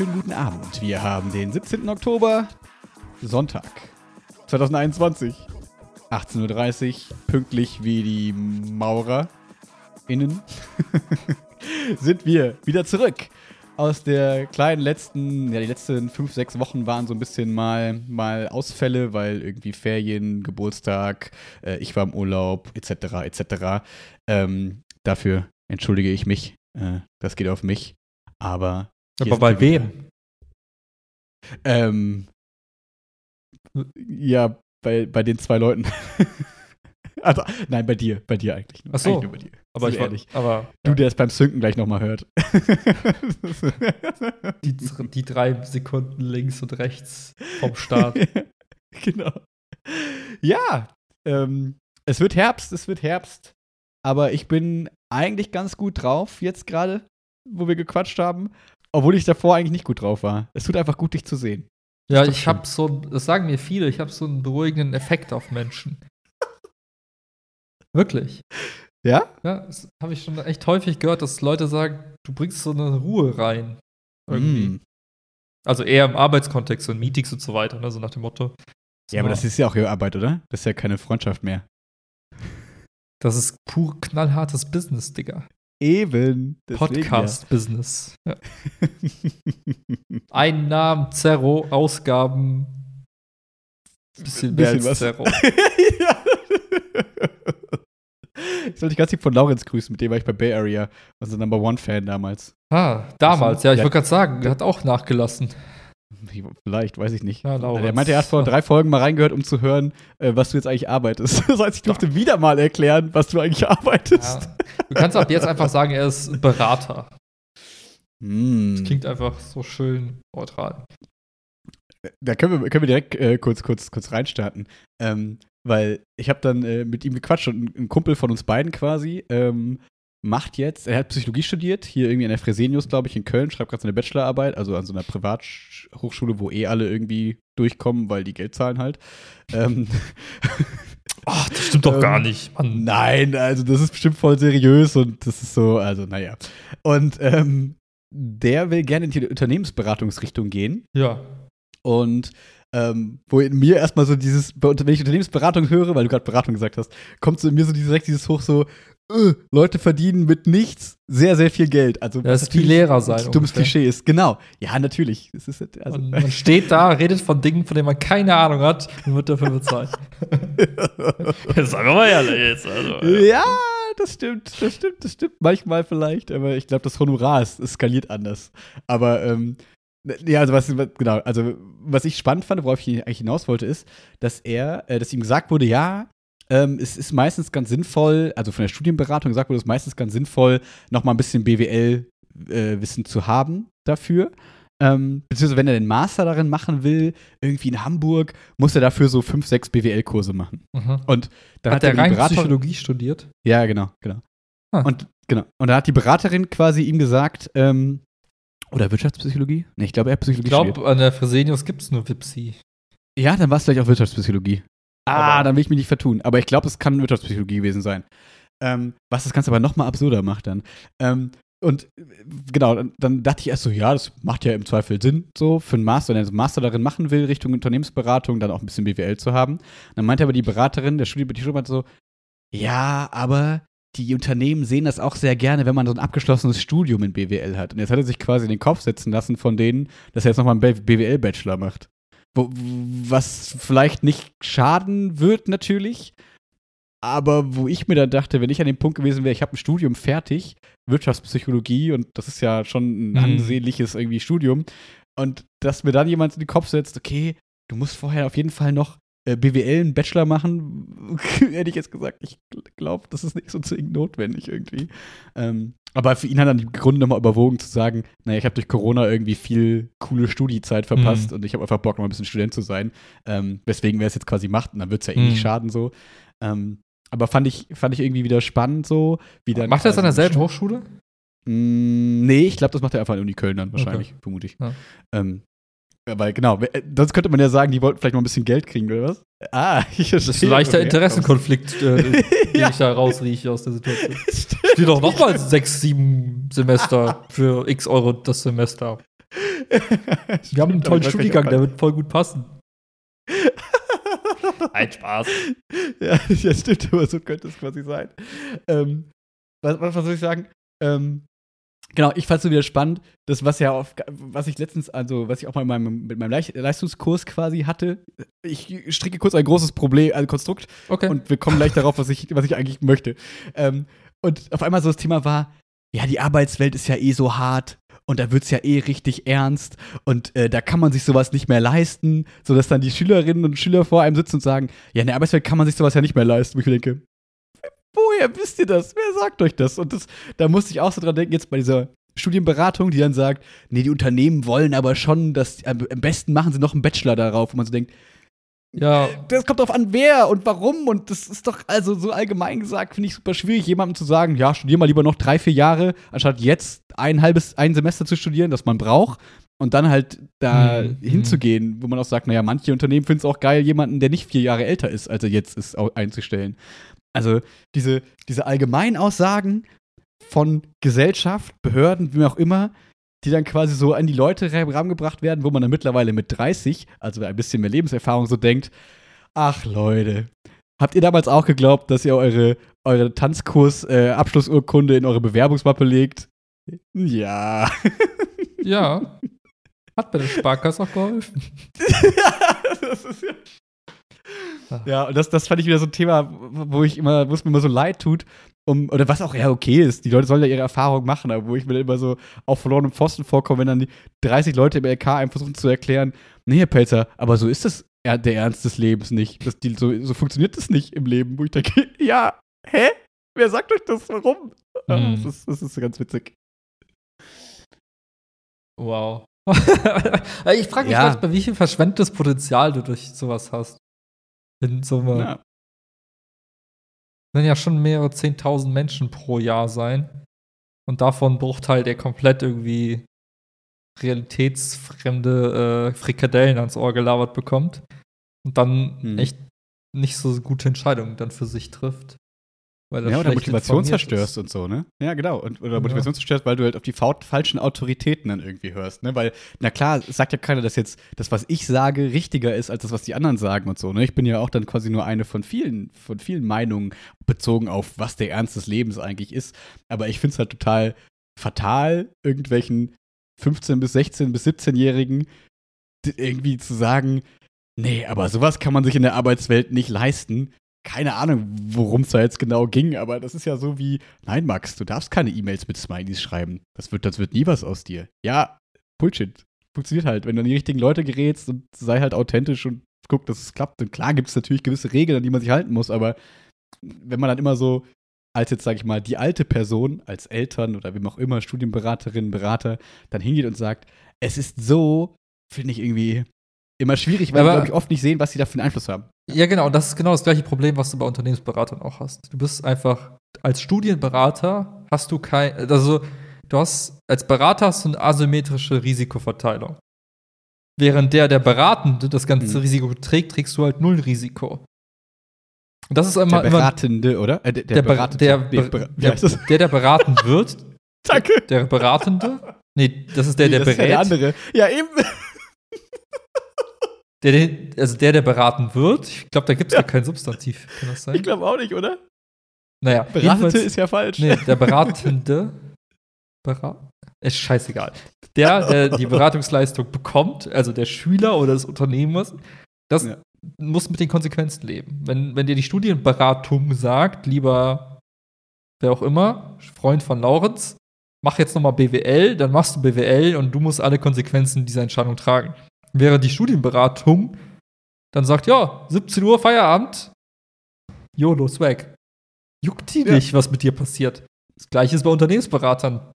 wunderschönen guten Abend. Wir haben den 17. Oktober, Sonntag 2021, 18.30 Uhr, pünktlich wie die Maurer innen, sind wir wieder zurück aus der kleinen letzten, ja, die letzten fünf, sechs Wochen waren so ein bisschen mal, mal Ausfälle, weil irgendwie Ferien, Geburtstag, äh, ich war im Urlaub, etc., etc. Ähm, dafür entschuldige ich mich. Äh, das geht auf mich. Aber. Aber bei wem? Ähm, ja, bei, bei den zwei Leuten. also, nein, bei dir, bei dir eigentlich. Ach so. Eigentlich nur bei dir. Aber ich wir war, ehrlich. aber Du, der es beim Synken gleich nochmal hört. die, die drei Sekunden links und rechts vom Start. genau. Ja, ähm, es wird Herbst, es wird Herbst. Aber ich bin eigentlich ganz gut drauf jetzt gerade, wo wir gequatscht haben. Obwohl ich davor eigentlich nicht gut drauf war. Es tut einfach gut, dich zu sehen. Ja, ich habe so, das sagen mir viele, ich habe so einen beruhigenden Effekt auf Menschen. Wirklich. Ja? Ja, das habe ich schon echt häufig gehört, dass Leute sagen, du bringst so eine Ruhe rein. Irgendwie. Mm. Also eher im Arbeitskontext, so in Meetings und so weiter, ne? so nach dem Motto. Ja, aber das ist ja auch ihre Arbeit, oder? Das ist ja keine Freundschaft mehr. das ist pur knallhartes Business, Digga. Eben. Podcast-Business. Ja. Einnahmen, Zerro, Ausgaben. Bisschen mehr Bisschen als was. Zerro. ja. Ich sollte dich ganz lieb von Laurenz grüßen, mit dem war ich bei Bay Area, unser Number One-Fan damals. Ah, damals, ja, ich Ja. wollte gerade sagen, der hat auch nachgelassen. Vielleicht, weiß ich nicht. Laurenz. Der meinte, er hat vor drei Folgen mal reingehört, um zu hören, äh, was du jetzt eigentlich arbeitest. Das heißt, ich durfte wieder mal erklären, was du eigentlich arbeitest. Ja. Du kannst ab jetzt einfach sagen, er ist Berater. Hm. Das klingt einfach so schön neutral. Da können wir, können wir direkt äh, kurz, kurz, kurz reinstarten. Ähm, weil ich habe dann äh, mit ihm gequatscht und ein Kumpel von uns beiden quasi ähm, macht jetzt, er hat Psychologie studiert, hier irgendwie an der Fresenius, glaube ich, in Köln, schreibt gerade seine Bachelorarbeit, also an so einer Privathochschule, wo eh alle irgendwie durchkommen, weil die Geld zahlen halt. ähm, Ach, das stimmt doch Ähm, gar nicht. Mann. Nein, also das ist bestimmt voll seriös und das ist so, also naja. Und ähm, der will gerne in die Unternehmensberatungsrichtung gehen. Ja. Und ähm, wo in mir erstmal so dieses, wenn ich Unternehmensberatung höre, weil du gerade Beratung gesagt hast, kommt so in mir so direkt dieses hoch so, äh, Leute verdienen mit nichts sehr, sehr viel Geld. Also Das ist wie Lehrer sein ein dummes ungefähr. Klischee ist. Genau. Ja, natürlich. Das ist, also, Und man steht da, redet von Dingen, von denen man keine Ahnung hat und wird dafür bezahlt. Sagen wir mal ehrlich jetzt. Also, Ja, das stimmt, das stimmt, das stimmt. Manchmal vielleicht, aber ich glaube, das Honorar ist, es skaliert anders. Aber, ähm, ja, also was, genau, also was ich spannend fand, worauf ich eigentlich hinaus wollte, ist, dass er, äh, dass ihm gesagt wurde, ja, ähm, es ist meistens ganz sinnvoll, also von der Studienberatung gesagt wurde, es ist meistens ganz sinnvoll, noch mal ein bisschen BWL-Wissen zu haben dafür. Ähm, beziehungsweise wenn er den Master darin machen will, irgendwie in Hamburg, muss er dafür so fünf, sechs BWL-Kurse machen. Mhm. Und dann Hat hat, er rein Beratung, Psychologie studiert? ja, genau, genau. Ah. Und genau. Und da hat die Beraterin quasi ihm gesagt, ähm, oder Wirtschaftspsychologie? Ne, ich glaube, er hat Psychologie Ich glaube, studiert. an der Fresenius gibt es nur Wipsi. Ja, dann war es vielleicht auch Wirtschaftspsychologie. Ah, Aber- dann will ich mich nicht vertun. Aber ich glaube, es kann Wirtschaftspsychologie gewesen sein. Ähm, was das Ganze aber noch mal absurder macht dann. Ähm, und äh, genau, dann, dann dachte ich erst so, ja, das macht ja im Zweifel Sinn, so für einen Master, wenn er einen Master darin machen will, Richtung Unternehmensberatung, dann auch ein bisschen BWL zu haben. Dann meinte aber die Beraterin, der Studie, die Studie meinte so, ja, aber die Unternehmen sehen das auch sehr gerne, wenn man so ein abgeschlossenes Studium in BWL hat. Und jetzt hat er sich quasi in den Kopf setzen lassen von denen, dass er jetzt nochmal einen BWL-Bachelor macht. Wo, was vielleicht nicht schaden wird, natürlich. Aber wo ich mir dann dachte, wenn ich an dem Punkt gewesen wäre, ich habe ein Studium fertig, Wirtschaftspsychologie, und das ist ja schon ein Mhm. ansehnliches irgendwie Studium, und dass mir dann jemand in den Kopf setzt, okay, du musst vorher auf jeden Fall noch BWL einen Bachelor machen, hätte ich jetzt gesagt, ich glaube, das ist nicht so zwingend notwendig irgendwie. Ähm, aber für ihn hat dann im Grunde nochmal überwogen zu sagen, naja, ich habe durch Corona irgendwie viel coole Studiezeit verpasst Mhm. und ich habe einfach Bock, noch ein bisschen Student zu sein. Ähm, weswegen wer es jetzt quasi macht, und dann wird es ja eh Mhm. nicht schaden so. Ähm, aber fand ich, fand ich irgendwie wieder spannend so, wie dann. Macht er das an derselben Hochschule? Mm, nee, ich glaube, das macht er einfach an der Uni Köln dann wahrscheinlich, vermute ich. Ja. Ähm, weil genau, äh, sonst könnte man ja sagen, die wollten vielleicht noch ein bisschen Geld kriegen, oder was? Ah, ich Das ist ein leichter Interessenkonflikt, äh, den Ja. ich da rausrieche aus der Situation. Steht doch nochmal sechs, sieben Semester für x Euro das Semester. Wir haben einen tollen Studiengang, der wird voll gut passen. Ein Spaß. ja, ja, stimmt, aber so könnte es quasi sein. Ähm, was, was, was soll ich sagen? Ähm, genau, ich fand es so wieder spannend, das, was ja auf, was ich letztens, also was ich auch mal in meinem, mit meinem Leistungskurs quasi hatte. Ich stricke kurz ein großes Problem, ein Konstrukt Okay. und wir kommen gleich darauf, was ich, was ich eigentlich möchte. Ähm, und auf einmal so das Thema war, ja, die Arbeitswelt ist ja eh so hart und da wird es ja eh richtig ernst und äh, da kann man sich sowas nicht mehr leisten, sodass dann die Schülerinnen und Schüler vor einem sitzen und sagen, ja, in der Arbeitswelt kann man sich sowas ja nicht mehr leisten. Wo ich denke, woher wisst ihr das? Wer sagt euch das? Und das, da musste ich auch so dran denken, jetzt bei dieser Studienberatung, die dann sagt, nee, die Unternehmen wollen aber schon, dass am besten machen sie noch einen Bachelor darauf, wo man so denkt, ja, das kommt drauf an, wer und warum. Und das ist doch, also so allgemein gesagt, finde ich super schwierig, jemandem zu sagen, ja, studier mal lieber noch drei, vier Jahre, anstatt jetzt ein halbes, ein Semester zu studieren, das man braucht. Und dann halt da Mhm. hinzugehen, wo man auch sagt, naja, manche Unternehmen finden es auch geil, jemanden, der nicht vier Jahre älter ist, als er jetzt ist, einzustellen. Also diese, diese Allgemeinaussagen von Gesellschaft, Behörden, wie auch immer, die dann quasi so an die Leute herangebracht werden, wo man dann mittlerweile mit 30, also ein bisschen mehr Lebenserfahrung, so denkt, ach Leute, habt ihr damals auch geglaubt, dass ihr eure, eure Tanzkurs-Abschlussurkunde in eure Bewerbungsmappe legt? Ja. ja. Hat bei der Sparkasse auch geholfen. das ist ja. Ja, und das, das fand ich wieder so ein Thema, wo ich immer, wo es mir immer so leid tut, um, oder was auch ja okay ist, die Leute sollen ja ihre Erfahrung machen, aber wo ich mir dann immer so auf verlorenem Pfosten vorkomme, wenn dann die 30 Leute im LK einem versuchen zu erklären, nee, Herr Pelzer, aber so ist das ja, der Ernst des Lebens nicht. Das, die, so, so funktioniert das nicht im Leben, wo ich denke, ja, hä? Wer sagt euch das? Warum? Mhm. das, ist, das ist ganz witzig. Wow. ich frage mich Ja. manchmal, wie viel verschwendetes Potenzial du durch sowas hast. In so einem, Ja. werden ja schon mehrere zehntausend Menschen pro Jahr sein. Und davon ein Bruchteil, der komplett irgendwie realitätsfremde äh, Frikadellen ans Ohr gelabert bekommt. Und dann Hm. echt nicht so gute Entscheidungen dann für sich trifft. Ja, oder Motivation zerstörst ist. und so, ne? Ja, genau. Und, oder Ja. Motivation zerstörst, weil du halt auf die fa falschen Autoritäten dann irgendwie hörst, ne? Weil, na klar, sagt ja keiner, dass jetzt das, was ich sage, richtiger ist als das, was die anderen sagen und so, ne? Ich bin ja auch dann quasi nur eine von vielen, von vielen Meinungen bezogen auf, was der Ernst des Lebens eigentlich ist. Aber ich finde es halt total fatal, irgendwelchen 15- bis 16- bis 17-Jährigen d- irgendwie zu sagen, nee, aber sowas kann man sich in der Arbeitswelt nicht leisten keine Ahnung, worum es da jetzt genau ging, aber das ist ja so wie, nein, Max, du darfst keine E-Mails mit Smileys schreiben. Das wird, das wird nie was aus dir. Ja, Bullshit. Funktioniert halt, wenn du an die richtigen Leute gerätst und sei halt authentisch und guck, dass es klappt. Und klar gibt es natürlich gewisse Regeln, an die man sich halten muss, aber wenn man dann immer so als jetzt, sag ich mal, die alte Person, als Eltern oder wem auch immer, Studienberaterinnen, Berater, dann hingeht und sagt, es ist so, finde ich irgendwie immer schwierig, weil Aber- wir, glaube ich, oft nicht sehen, was sie da für einen Einfluss haben. Ja, genau. Und das ist genau das gleiche Problem, was du bei Unternehmensberatern auch hast. Du bist einfach, als Studienberater hast du kein, also du hast, als Berater hast du eine asymmetrische Risikoverteilung. Während der, der Beratende das ganze Mhm. Risiko trägt, trägst du halt null Risiko. Und das ist Der immer, immer Beratende, oder? Äh, der, der, Ber- Beratete. der, Nee, Ber- der, der, der beraten wird, Danke. der Beratende, nee, das ist der, Nee, der das ist ja der berät, andere. Ja, eben. der, also der, der beraten wird. Ich glaube, da gibt es gar kein Substantiv. Kann das sein? Ich glaube auch nicht, oder? naja, Beratete ist ja falsch. Nee, der Beratende. Bera ist scheißegal. Der, der die Beratungsleistung bekommt, also der Schüler oder des Unternehmers, das Ja. muss mit den Konsequenzen leben. Wenn, wenn dir die Studienberatung sagt, lieber wer auch immer, Freund von Laurenz, mach jetzt nochmal BWL, dann machst du BWL und du musst alle Konsequenzen dieser Entscheidung tragen. Wäre die Studienberatung dann sagt, ja, 17 Uhr Feierabend, YOLO, Swag. Juckt die Ja. nicht, was mit dir passiert. Das gleiche ist bei Unternehmensberatern.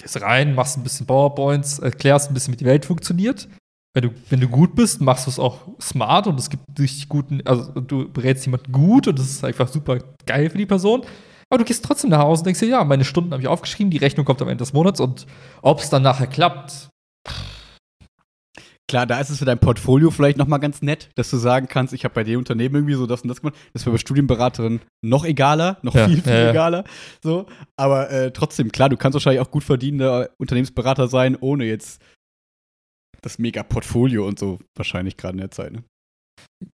Gehst rein, machst ein bisschen PowerPoints, erklärst ein bisschen, wie die Welt funktioniert. Wenn du, wenn du gut bist, machst du es auch smart und es gibt richtig guten, also du berätst jemanden gut und das ist einfach super geil für die Person. Aber du gehst trotzdem nach Hause und denkst dir, ja, meine Stunden habe ich aufgeschrieben, die Rechnung kommt am Ende des Monats und ob es dann nachher klappt, Klar, da ist es für dein Portfolio vielleicht noch mal ganz nett, dass du sagen kannst, ich habe bei dem Unternehmen irgendwie so das und das gemacht. Das wäre bei Studienberaterin noch egaler, noch Ja, viel, viel ja, egaler. So. Aber äh, trotzdem, klar, du kannst wahrscheinlich auch gut verdienender Unternehmensberater sein, ohne jetzt das Mega-Portfolio und so wahrscheinlich gerade in der Zeit. Ne?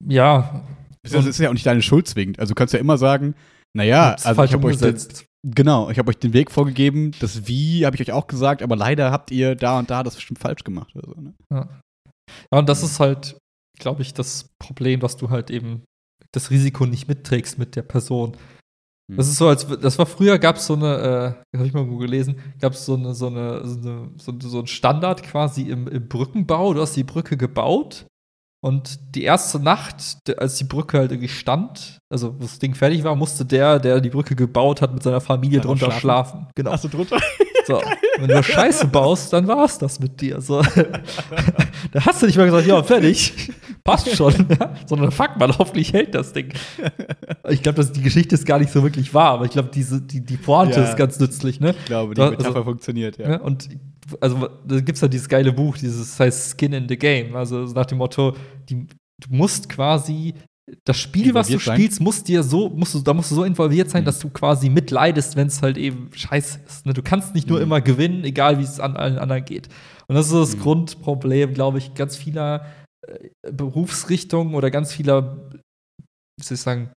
Ja. Das ist ja auch nicht deine Schuld zwingend. Also du kannst ja immer sagen, naja, also ich habe euch den, genau, ich habe euch den Weg vorgegeben, das Wie habe ich euch auch gesagt, aber leider habt ihr da und da das bestimmt falsch gemacht oder so. Ne? Ja. Ja, und das ist halt, glaube ich, das Problem, dass du halt eben das Risiko nicht mitträgst mit der Person. Das hm. ist so, als das war früher, gab es so eine, äh, habe ich mal gelesen, gab es so eine, so eine, so eine, so, so ein Standard quasi im, im Brückenbau. Du hast die Brücke gebaut und die erste Nacht, als die Brücke halt irgendwie stand, also das Ding fertig war, musste der, der die Brücke gebaut hat, mit seiner Familie drunter schlafen. schlafen. Genau. Hast du drunter? So, wenn du Scheiße baust, dann war es das mit dir. So. da hast du nicht mal gesagt, ja, fertig, passt schon. Sondern fuck mal, hoffentlich hält das Ding. Ich glaube, die Geschichte ist gar nicht so wirklich wahr, aber ich glaube, diese, die, die Pointe ja, ist ganz nützlich, ne? Ich glaube, die Metapher also, funktioniert, ja. Und also da gibt es halt dieses geile Buch, dieses das heißt Skin in the Game. Also nach dem Motto, die, du musst quasi das Spiel, was du sein. spielst, muss dir so, musst du, da musst du so involviert sein, mhm. dass du quasi mitleidest, wenn es halt eben scheiße ist. Ne? Du kannst nicht nur mhm. immer gewinnen, egal wie es an allen anderen geht. Und das ist das mhm. Grundproblem, glaube ich, ganz vieler äh, Berufsrichtungen oder ganz vieler, wie soll ich sagen,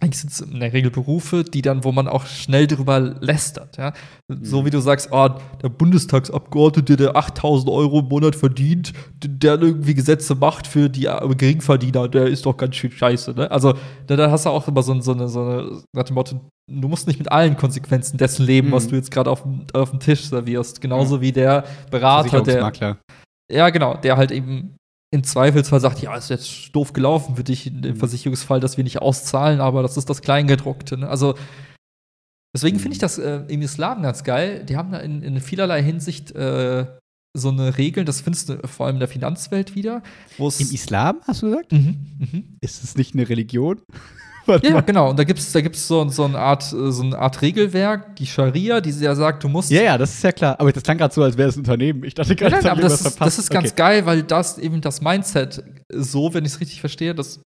eigentlich sind es in der Regel Berufe, die dann, wo man auch schnell darüber lästert. Ja? Mhm. So wie du sagst, oh, der Bundestagsabgeordnete, der 8000 Euro im Monat verdient, der irgendwie Gesetze macht für die äh, Geringverdiener, der ist doch ganz schön scheiße. Ne? Also da, da, hast du auch immer so, so, eine, so eine, nach dem Motto, du musst nicht mit allen Konsequenzen dessen leben, mhm. was du jetzt gerade auf, auf dem Tisch servierst. Genauso ja. wie der Berater, der. Ja, genau, der halt eben im Zweifelsfall sagt, ja, ist jetzt doof gelaufen für dich im mhm. Versicherungsfall, dass wir nicht auszahlen, aber das ist das Kleingedruckte. Ne? Also deswegen finde ich mhm. das äh, im Islam ganz geil. Die haben da in, in vielerlei Hinsicht äh, so eine Regel, das findest du vor allem in der Finanzwelt wieder. Im Islam, hast du gesagt? Mhm, mh. Ist es nicht eine Religion? ja, genau. Und da gibt es da gibt's so, so, eine Art, so eine Art Regelwerk, die Scharia, die ja sagt, du musst. Ja, ja, das ist ja klar. Aber das klang gerade so, als wäre es ein Unternehmen. Ich dachte gerade, ja, aber das, ist, das ist ganz okay. geil, weil das eben das Mindset so, wenn ich es richtig verstehe, dass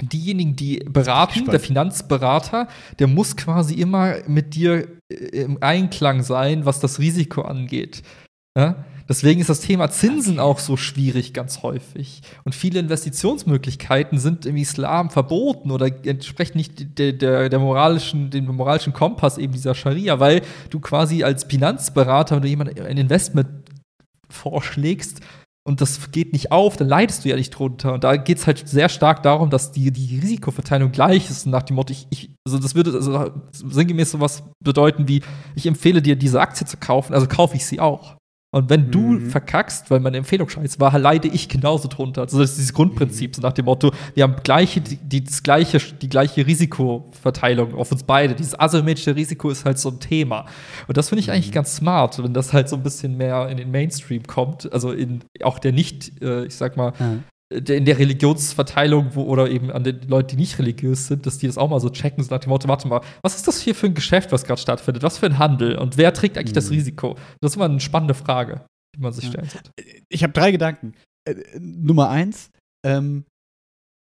diejenigen, die beraten, der Finanzberater, der muss quasi immer mit dir äh, im Einklang sein, was das Risiko angeht. Ja? Deswegen ist das Thema Zinsen auch so schwierig ganz häufig. Und viele Investitionsmöglichkeiten sind im Islam verboten oder entsprechen nicht der, der, der moralischen, dem moralischen Kompass eben dieser Scharia, weil du quasi als Finanzberater, wenn du jemand ein Investment vorschlägst, und das geht nicht auf, dann leidest du ja nicht drunter. Und da geht es halt sehr stark darum, dass die, die Risikoverteilung gleich ist. Nach dem Motto, ich, ich also das würde also sinngemäß sowas bedeuten wie, ich empfehle dir, diese Aktie zu kaufen, also kaufe ich sie auch. Und wenn du mhm. verkackst, weil meine Empfehlung scheiße war, leide ich genauso drunter. Also das ist dieses Grundprinzip, mhm. so nach dem Motto, wir haben gleiche, die, das gleiche, die gleiche Risikoverteilung auf uns beide. Dieses asymmetrische Risiko ist halt so ein Thema. Und das finde ich mhm. eigentlich ganz smart, wenn das halt so ein bisschen mehr in den Mainstream kommt. Also in auch der nicht, äh, ich sag mal, in der Religionsverteilung wo, oder eben an den Leuten, die nicht religiös sind, dass die das auch mal so checken, so nach dem Motto, warte mal, was ist das hier für ein Geschäft, was gerade stattfindet? Was für ein Handel? Und wer trägt eigentlich mhm. das Risiko? Das ist immer eine spannende Frage, die man sich ja. stellen sollte. Ich habe drei Gedanken. Äh, Nummer eins, ähm,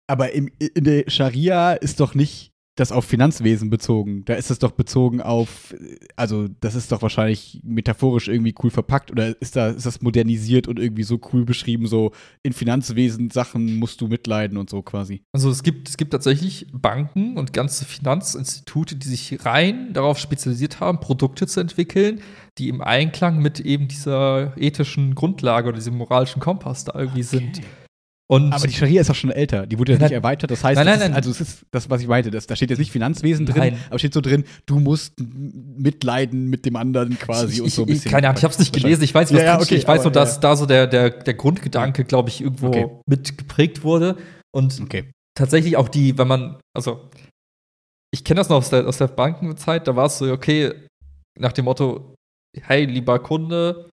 aber im, in der Scharia ist doch nicht das auf Finanzwesen bezogen. Da ist es doch bezogen auf, also das ist doch wahrscheinlich metaphorisch irgendwie cool verpackt oder ist, da, ist das modernisiert und irgendwie so cool beschrieben, so in Finanzwesen Sachen musst du mitleiden und so quasi. Also es gibt, es gibt tatsächlich Banken und ganze Finanzinstitute, die sich rein darauf spezialisiert haben, Produkte zu entwickeln, die im Einklang mit eben dieser ethischen Grundlage oder diesem moralischen Kompass da irgendwie okay. sind. Und aber die Scharia ist auch schon älter. Die wurde ja nicht erweitert. Das heißt, nein, nein, nein. Ist, also es ist das, was ich meinte. Das, da steht jetzt nicht Finanzwesen drin, nein. aber steht so drin, du musst mitleiden mit dem anderen quasi ich, und so ein bisschen. keine Ahnung, ich habe es nicht gelesen. Ich weiß, was ja, ja, okay, Ich weiß nur, dass ja. da so der, der, der Grundgedanke, glaube ich, irgendwo okay. mit geprägt wurde. Und okay. tatsächlich auch die, wenn man, also ich kenne das noch aus der, aus der Bankenzeit, da war es so, okay, nach dem Motto, hey, lieber Kunde,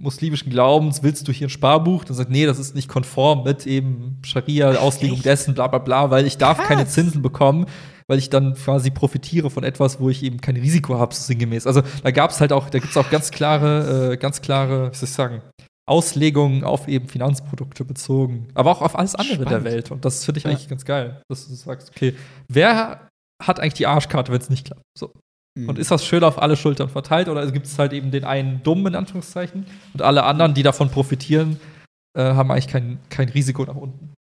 muslimischen Glaubens, willst du hier ein Sparbuch? Dann sagt, nee, das ist nicht konform mit eben Scharia, Auslegung dessen, bla bla bla, weil ich darf Krass. keine Zinsen bekommen, weil ich dann quasi profitiere von etwas, wo ich eben kein Risiko habe, so sinngemäß. Also da gab es halt auch, da gibt es auch ganz klare, äh, ganz klare, wie soll ich sagen, Auslegungen auf eben Finanzprodukte bezogen, aber auch auf alles andere Spannend. der Welt. Und das finde ich eigentlich ganz geil, dass du sagst, okay, wer hat eigentlich die Arschkarte, wenn es nicht klappt? So. Und mhm. ist das schön auf alle Schultern verteilt oder gibt es halt eben den einen Dummen in Anführungszeichen und alle anderen, die davon profitieren, äh, haben eigentlich kein, kein Risiko nach unten.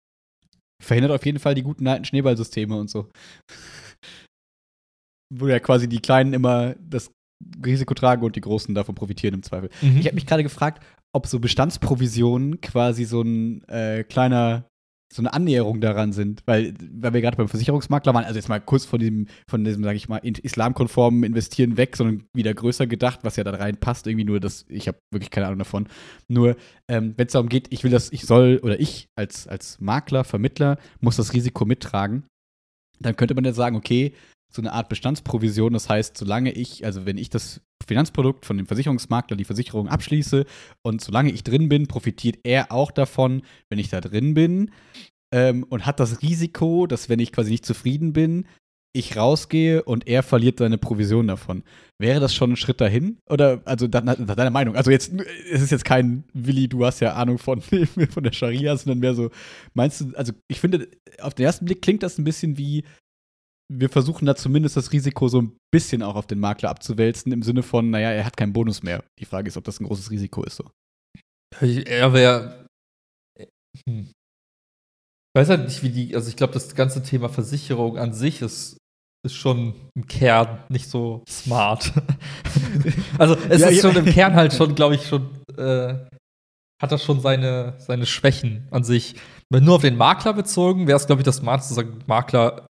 Verhindert auf jeden Fall die guten alten Schneeballsysteme und so. Wo ja quasi die Kleinen immer das Risiko tragen und die Großen davon profitieren im Zweifel. Mhm. Ich habe mich gerade gefragt, ob so Bestandsprovisionen quasi so ein äh, kleiner, so eine Annäherung daran sind, weil, weil wir gerade beim Versicherungsmakler waren, also jetzt mal kurz von diesem, von diesem, sage ich mal, islamkonformen Investieren weg, sondern wieder größer gedacht, was ja da reinpasst, irgendwie nur das, ich habe wirklich keine Ahnung davon. Nur, ähm, wenn es darum geht, ich will das, ich soll, oder ich als, als Makler, Vermittler, muss das Risiko mittragen, dann könnte man ja sagen, okay, so eine Art Bestandsprovision, das heißt, solange ich, also wenn ich das Finanzprodukt von dem Versicherungsmakler, die Versicherung abschließe und solange ich drin bin, profitiert er auch davon, wenn ich da drin bin ähm, und hat das Risiko, dass wenn ich quasi nicht zufrieden bin, ich rausgehe und er verliert seine Provision davon. Wäre das schon ein Schritt dahin? Oder, also, nach deiner Meinung? Also, jetzt, es ist jetzt kein Willi, du hast ja Ahnung von, von der Scharia, sondern mehr so, meinst du, also, ich finde, auf den ersten Blick klingt das ein bisschen wie, wir versuchen da zumindest das Risiko so ein bisschen auch auf den Makler abzuwälzen, im Sinne von, naja, er hat keinen Bonus mehr. Die Frage ist, ob das ein großes Risiko ist. So. Er wäre. Hm. Ich weiß halt nicht, wie die. Also, ich glaube, das ganze Thema Versicherung an sich ist, ist schon im Kern nicht so smart. also, es Ja, ist ja. schon im Kern halt schon, glaube ich, schon. Äh, hat das schon seine, seine Schwächen an sich. Wenn nur auf den Makler bezogen, wäre es, glaube ich, das Smarteste Makler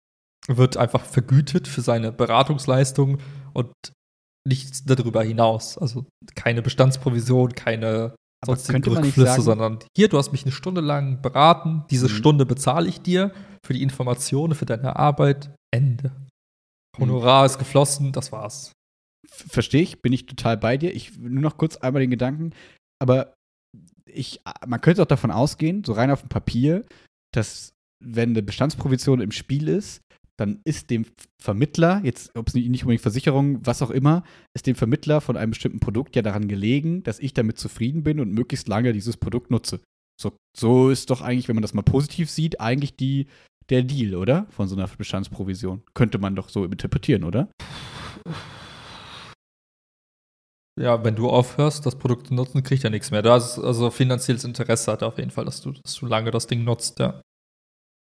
wird einfach vergütet für seine Beratungsleistung und nichts darüber hinaus. Also keine Bestandsprovision, keine Aber sonstige könnte man nicht Rückflüsse, sagen- sondern hier, du hast mich eine Stunde lang beraten, diese Mhm. Stunde bezahle ich dir für die Informationen, für deine Arbeit, Ende. Honorar ist geflossen, das war's. Verstehe ich, bin ich total bei dir. Ich nur noch kurz einmal den Gedanken, aber ich, man könnte auch davon ausgehen, so rein auf dem Papier, dass wenn eine Bestandsprovision im Spiel ist, dann ist dem Vermittler, jetzt ob es nicht unbedingt Versicherung, was auch immer, ist dem Vermittler von einem bestimmten Produkt ja daran gelegen, dass ich damit zufrieden bin und möglichst lange dieses Produkt nutze. So, so ist doch eigentlich, wenn man das mal positiv sieht, eigentlich die, der Deal, oder? Von so einer Bestandsprovision. Könnte man doch so interpretieren, oder? Ja, wenn du aufhörst, das Produkt zu nutzen, kriegt er nichts mehr. Du hast also finanzielles Interesse hat er auf jeden Fall, dass du, dass du lange das Ding nutzt, ja.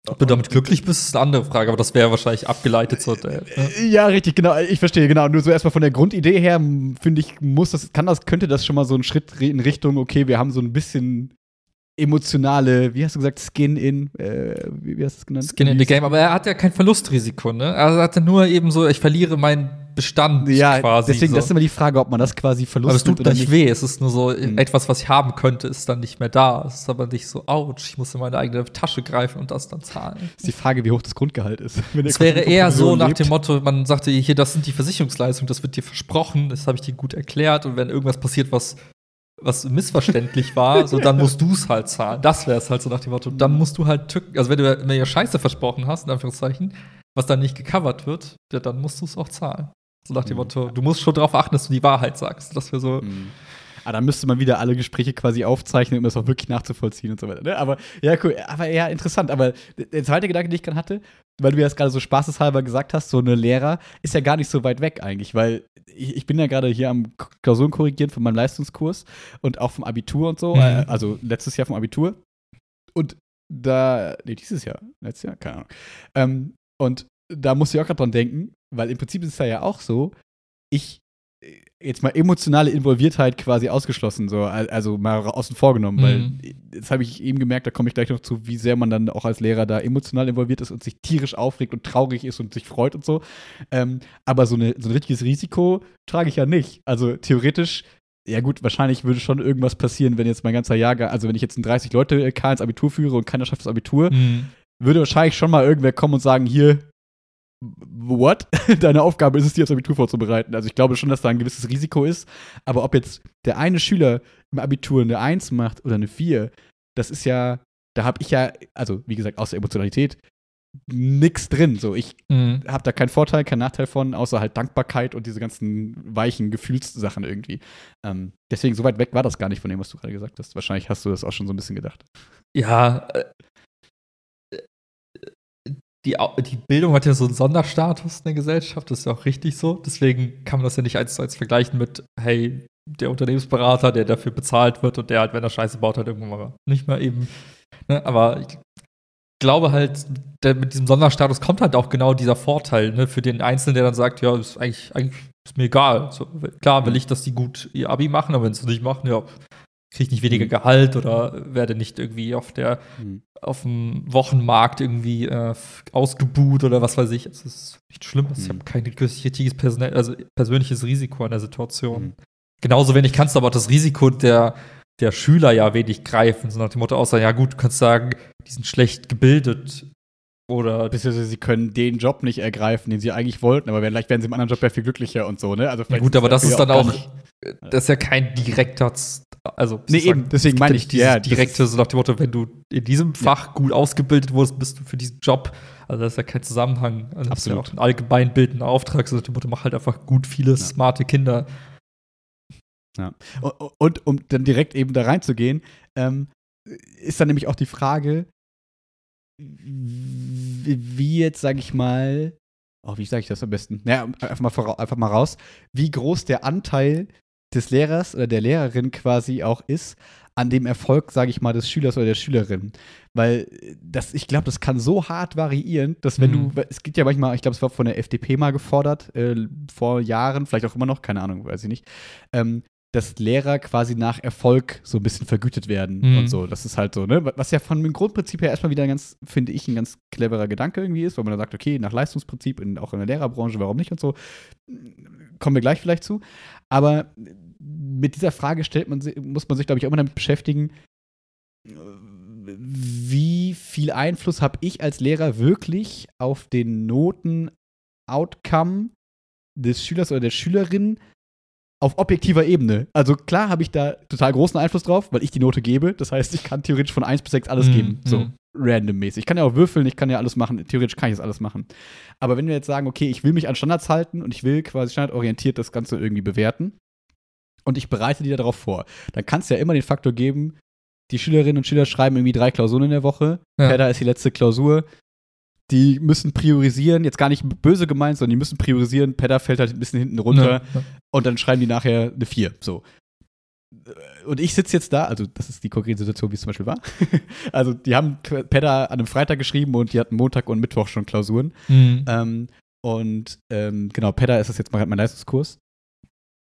Ob du damit glücklich bist, ist eine andere Frage, aber das wäre wahrscheinlich abgeleitet. Der, ne? Äh, Ja, richtig, genau. Ich verstehe, genau. Nur so erstmal von der Grundidee her, finde ich, muss das, kann das, könnte das schon mal so ein Schritt in Richtung, okay, wir haben so ein bisschen emotionale, wie hast du gesagt, Skin in, äh, wie, wie hast du es genannt? Skin in the Game, aber er hat ja kein Verlustrisiko, ne? Er hatte nur eben so, ich verliere meinen Bestand Ja, quasi. deswegen, so. das ist immer die Frage, ob man das quasi aber Verlust es tut nicht weh, es ist nur so Mhm. etwas, was ich haben könnte, ist dann nicht mehr da. Es ist aber nicht so, ouch, ich muss in meine eigene Tasche greifen und das dann zahlen. Ist die Frage, wie hoch das Grundgehalt ist. Es wäre eher so Provision nach lebt. dem Motto, man sagte, hier, das sind die Versicherungsleistungen, das wird dir versprochen, das habe ich dir gut erklärt und wenn irgendwas passiert, was, was missverständlich war, so dann musst du es halt zahlen. Das wäre es halt so nach dem Motto, dann musst du halt tücken, also wenn du mir ja Scheiße versprochen hast, in Anführungszeichen, was dann nicht gecovert wird, ja, dann musst du es auch zahlen. So nach dem Mhm. Motto, du musst schon darauf achten, dass du die Wahrheit sagst. Das wäre so, Mhm. Ah, dann müsste man wieder alle Gespräche quasi aufzeichnen, um das auch wirklich nachzuvollziehen und so weiter. Ne? Aber ja, cool. Aber ja, interessant. Aber der zweite Gedanke, den ich gerade hatte, weil du das gerade so spaßeshalber gesagt hast, so eine Lehrer ist ja gar nicht so weit weg eigentlich, weil ich, ich bin ja gerade hier am Klausuren korrigieren von meinem Leistungskurs und auch vom Abitur und so, Mhm. äh, also letztes Jahr vom Abitur. Und da, nee, dieses Jahr, letztes Jahr, keine Ahnung. Ähm, und da musste ich auch gerade dran denken, weil im Prinzip ist es ja auch so, ich äh, jetzt mal emotionale Involviertheit quasi ausgeschlossen, so, al- also mal außen vor genommen, Mhm. weil jetzt habe ich eben gemerkt, da komme ich gleich noch zu, wie sehr man dann auch als Lehrer da emotional involviert ist und sich tierisch aufregt und traurig ist und sich freut und so. Ähm, aber so, eine, so ein richtiges Risiko trage ich ja nicht. Also theoretisch, ja gut, wahrscheinlich würde schon irgendwas passieren, wenn jetzt mein ganzer Jahrgang, also wenn ich jetzt ein 30 Leute K ins Abitur führe und keiner schafft das Abitur, Mhm. würde wahrscheinlich schon mal irgendwer kommen und sagen, hier, what? Deine Aufgabe ist es, dir aufs Abitur vorzubereiten. Also ich glaube schon, dass da ein gewisses Risiko ist. Aber ob jetzt der eine Schüler im Abitur eine 1 macht oder eine 4, das ist ja, da habe ich ja, also wie gesagt, außer Emotionalität, nix drin. So, ich Mhm. habe da keinen Vorteil, keinen Nachteil von, außer halt Dankbarkeit und diese ganzen weichen Gefühlssachen irgendwie. Ähm, deswegen, so weit weg war das gar nicht von dem, was du gerade gesagt hast. Wahrscheinlich hast du das auch schon so ein bisschen gedacht. Ja, äh, die, die Bildung hat ja so einen Sonderstatus in der Gesellschaft, das ist ja auch richtig so. Deswegen kann man das ja nicht eins zu eins vergleichen mit, hey, der Unternehmensberater, der dafür bezahlt wird und der halt, wenn er Scheiße baut, halt irgendwann mal nicht mal eben. Ne? Aber ich glaube halt, der, mit diesem Sonderstatus kommt halt auch genau dieser Vorteil ne? für den Einzelnen, der dann sagt, ja, ist eigentlich, eigentlich ist mir egal. So, klar will ich, dass die gut ihr Abi machen, aber wenn sie es nicht machen, ja, kriege ich nicht weniger Mhm. Gehalt oder werde nicht irgendwie auf der Mhm. auf dem Wochenmarkt irgendwie äh, ausgebuht oder was weiß ich. Es ist nicht schlimm. Ich Mhm. habe kein richtiges Personal, also persönliches Risiko an der Situation. Mhm. Genauso wenig kannst du aber das Risiko der, der Schüler ja wenig greifen, so nach dem Motto, außer, ja gut, du kannst sagen, die sind schlecht gebildet oder Beziehungsweise sie können den Job nicht ergreifen, den sie eigentlich wollten, aber vielleicht werden sie im anderen Job ja viel glücklicher und so, ne? Also ja gut, aber das ist dann auch, nicht- das ist ja kein direkter, also Nee, eben, deswegen meine ja ich, dieses ja, direkte, so nach dem Motto, wenn du in diesem Fach gut ausgebildet wurdest, bist du für diesen Job, also das ist ja kein Zusammenhang. Also ja Absolut. ein allgemein bildender Auftrag, so nach dem Motto, mach halt einfach gut viele smarte Kinder. Und, und um dann direkt eben da reinzugehen, ähm, ist dann nämlich auch die Frage, wie, jetzt, sage ich mal, oh, wie sage ich das am besten? Naja, einfach mal, vora- einfach mal raus, wie groß der Anteil des Lehrers oder der Lehrerin quasi auch ist an dem Erfolg, sage ich mal, des Schülers oder der Schülerin. Weil das, ich glaube, das kann so hart variieren, dass wenn Mhm. du, es gibt ja manchmal, ich glaube, es war von der FDP mal gefordert, äh, vor Jahren, vielleicht auch immer noch, keine Ahnung, weiß ich nicht, ähm, dass Lehrer quasi nach Erfolg so ein bisschen vergütet werden Mhm. und so. Das ist halt so, ne? Was ja von dem Grundprinzip her erstmal wieder ein ganz, finde ich, ein ganz cleverer Gedanke irgendwie ist, weil man dann sagt, okay, nach Leistungsprinzip, in, auch in der Lehrerbranche, warum nicht und so. Kommen wir gleich vielleicht zu. Aber mit dieser Frage stellt man, muss man sich, glaube ich, auch immer damit beschäftigen, wie viel Einfluss habe ich als Lehrer wirklich auf den Noten-Outcome des Schülers oder der Schülerin auf objektiver Ebene. Also klar habe ich da total großen Einfluss drauf, weil ich die Note gebe. Das heißt, ich kann theoretisch von 1 bis 6 alles Mhm, geben. So mhm. randommäßig. Ich kann ja auch würfeln, ich kann ja alles machen. Theoretisch kann ich das alles machen. Aber wenn wir jetzt sagen, okay, ich will mich an Standards halten und ich will quasi standardorientiert das Ganze irgendwie bewerten und ich bereite die darauf vor, dann kann es ja immer den Faktor geben, die Schülerinnen und Schüler schreiben irgendwie drei Klausuren in der Woche. Ja. Pedda ist die letzte Klausur. Die müssen priorisieren, jetzt gar nicht böse gemeint, sondern die müssen priorisieren. Pedda fällt halt ein bisschen hinten runter Ja. und dann schreiben die nachher eine 4. So. Und ich sitze jetzt da, also das ist die konkrete Situation, wie es zum Beispiel war. also die haben Pedda an einem Freitag geschrieben und die hatten Montag und Mittwoch schon Klausuren. Mhm. Ähm, und ähm, genau, Pedda ist das jetzt mal mein Leistungskurs.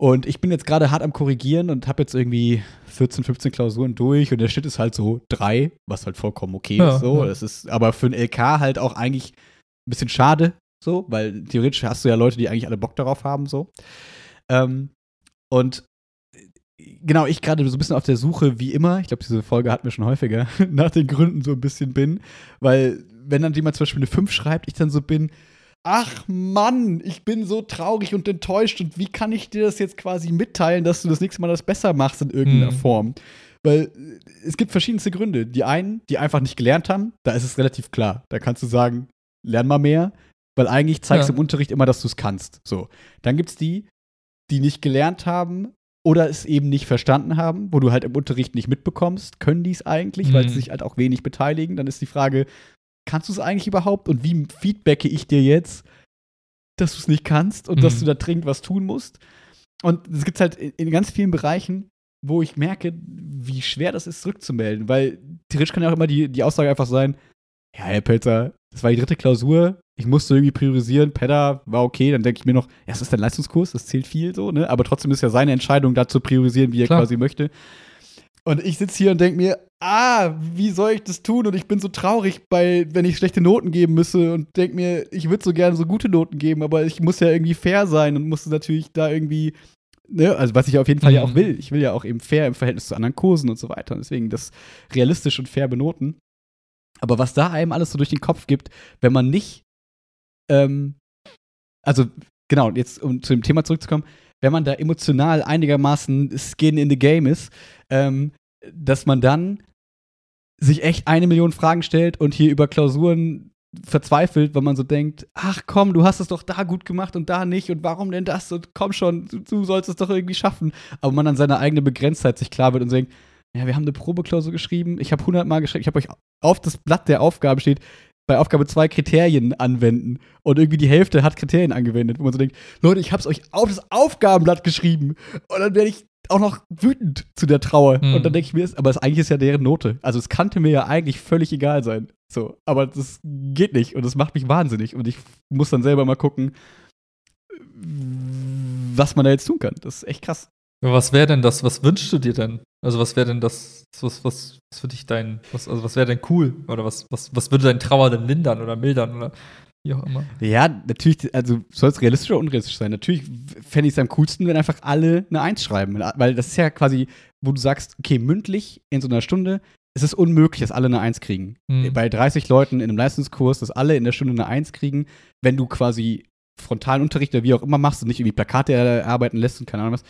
Und ich bin jetzt gerade hart am Korrigieren und habe jetzt irgendwie 14, 15 Klausuren durch und der Schnitt ist halt so drei, was halt vollkommen okay Ja, ist. So. ja. Das ist aber für ein LK halt auch eigentlich ein bisschen schade, so, weil theoretisch hast du ja Leute, die eigentlich alle Bock darauf haben, so. Ähm, und äh, genau, ich gerade so ein bisschen auf der Suche, wie immer, ich glaube, diese Folge hatten wir schon häufiger, nach den Gründen so ein bisschen bin, weil wenn dann jemand zum Beispiel eine 5 schreibt, ich dann so bin, ach Mann, ich bin so traurig und enttäuscht und wie kann ich dir das jetzt quasi mitteilen, dass du das nächste Mal das besser machst in irgendeiner Mhm. Form? Weil äh, es gibt verschiedenste Gründe. Die einen, die einfach nicht gelernt haben, da ist es relativ klar. Da kannst du sagen, lern mal mehr, weil eigentlich zeigst du Ja. im Unterricht immer, dass du es kannst. So. Dann gibt es die, die nicht gelernt haben oder es eben nicht verstanden haben, wo du halt im Unterricht nicht mitbekommst, können die es eigentlich, weil sie Mhm. sich halt auch wenig beteiligen. Dann ist die Frage, kannst du es eigentlich überhaupt und wie feedbacke ich dir jetzt, dass du es nicht kannst und dass Mhm. du da dringend was tun musst? Und es gibt halt in, in ganz vielen Bereichen, wo ich merke, wie schwer das ist, zurückzumelden, weil theoretisch kann ja auch immer die, die Aussage einfach sein, ja, Herr Pelzer, das war die dritte Klausur, ich musste irgendwie priorisieren, Pedda war okay, dann denke ich mir noch, ja, das ist dein Leistungskurs, das zählt viel so, ne? Aber trotzdem ist ja seine Entscheidung, da zu priorisieren, wie er Klar. quasi möchte. Und ich sitze hier und denke mir, ah, wie soll ich das tun? Und ich bin so traurig, bei, wenn ich schlechte Noten geben müsse und denke mir, ich würde so gerne so gute Noten geben, aber ich muss ja irgendwie fair sein und muss natürlich da irgendwie, ne, also was ich auf jeden Fall ja auch Mhm. will. Ich will ja auch eben fair im Verhältnis zu anderen Kursen und so weiter. Und deswegen das realistisch und fair benoten. Aber was da einem alles so durch den Kopf gibt, wenn man nicht, ähm, also genau, jetzt um zu dem Thema zurückzukommen, wenn man da emotional einigermaßen skin in the game ist, ähm, dass man dann sich echt eine Million Fragen stellt und hier über Klausuren verzweifelt, weil man so denkt, ach komm, du hast es doch da gut gemacht und da nicht und warum denn das und komm schon, du, du sollst es doch irgendwie schaffen. Aber man an seine eigene Begrenztheit sich klar wird und denkt, ja, wir haben eine Probeklausur geschrieben, ich habe 100 Mal geschrieben, ich habe euch auf das Blatt der Aufgabe steht, bei Aufgabe zwei Kriterien anwenden und irgendwie die Hälfte hat Kriterien angewendet, wo man so denkt, Leute, ich habe es euch auf das Aufgabenblatt geschrieben und dann werde ich auch noch wütend zu der Trauer. Mhm. Und dann denke ich mir, aber es eigentlich ist ja deren Note. Also es kannte mir ja eigentlich völlig egal sein. So, aber das geht nicht und das macht mich wahnsinnig. Und ich muss dann selber mal gucken, was man da jetzt tun kann. Das ist echt krass. Was wäre denn das, was wünschst du dir denn? Also was wäre denn das, was, was, was für dich dein, was, also was wäre denn cool? Oder was, was, was würde dein Trauer denn lindern oder mildern oder wie auch immer? Ja, natürlich, also soll es realistisch oder unrealistisch sein? Natürlich fände ich es am coolsten, wenn einfach alle eine Eins schreiben. Weil das ist ja quasi, wo du sagst, okay, mündlich in so einer Stunde ist es unmöglich, dass alle eine Eins kriegen. Mhm. Bei 30 Leuten in einem Leistungskurs, dass alle in der Stunde eine Eins kriegen, wenn du quasi frontalen Unterricht oder wie auch immer machst und nicht irgendwie Plakate erarbeiten lässt und keine Ahnung was,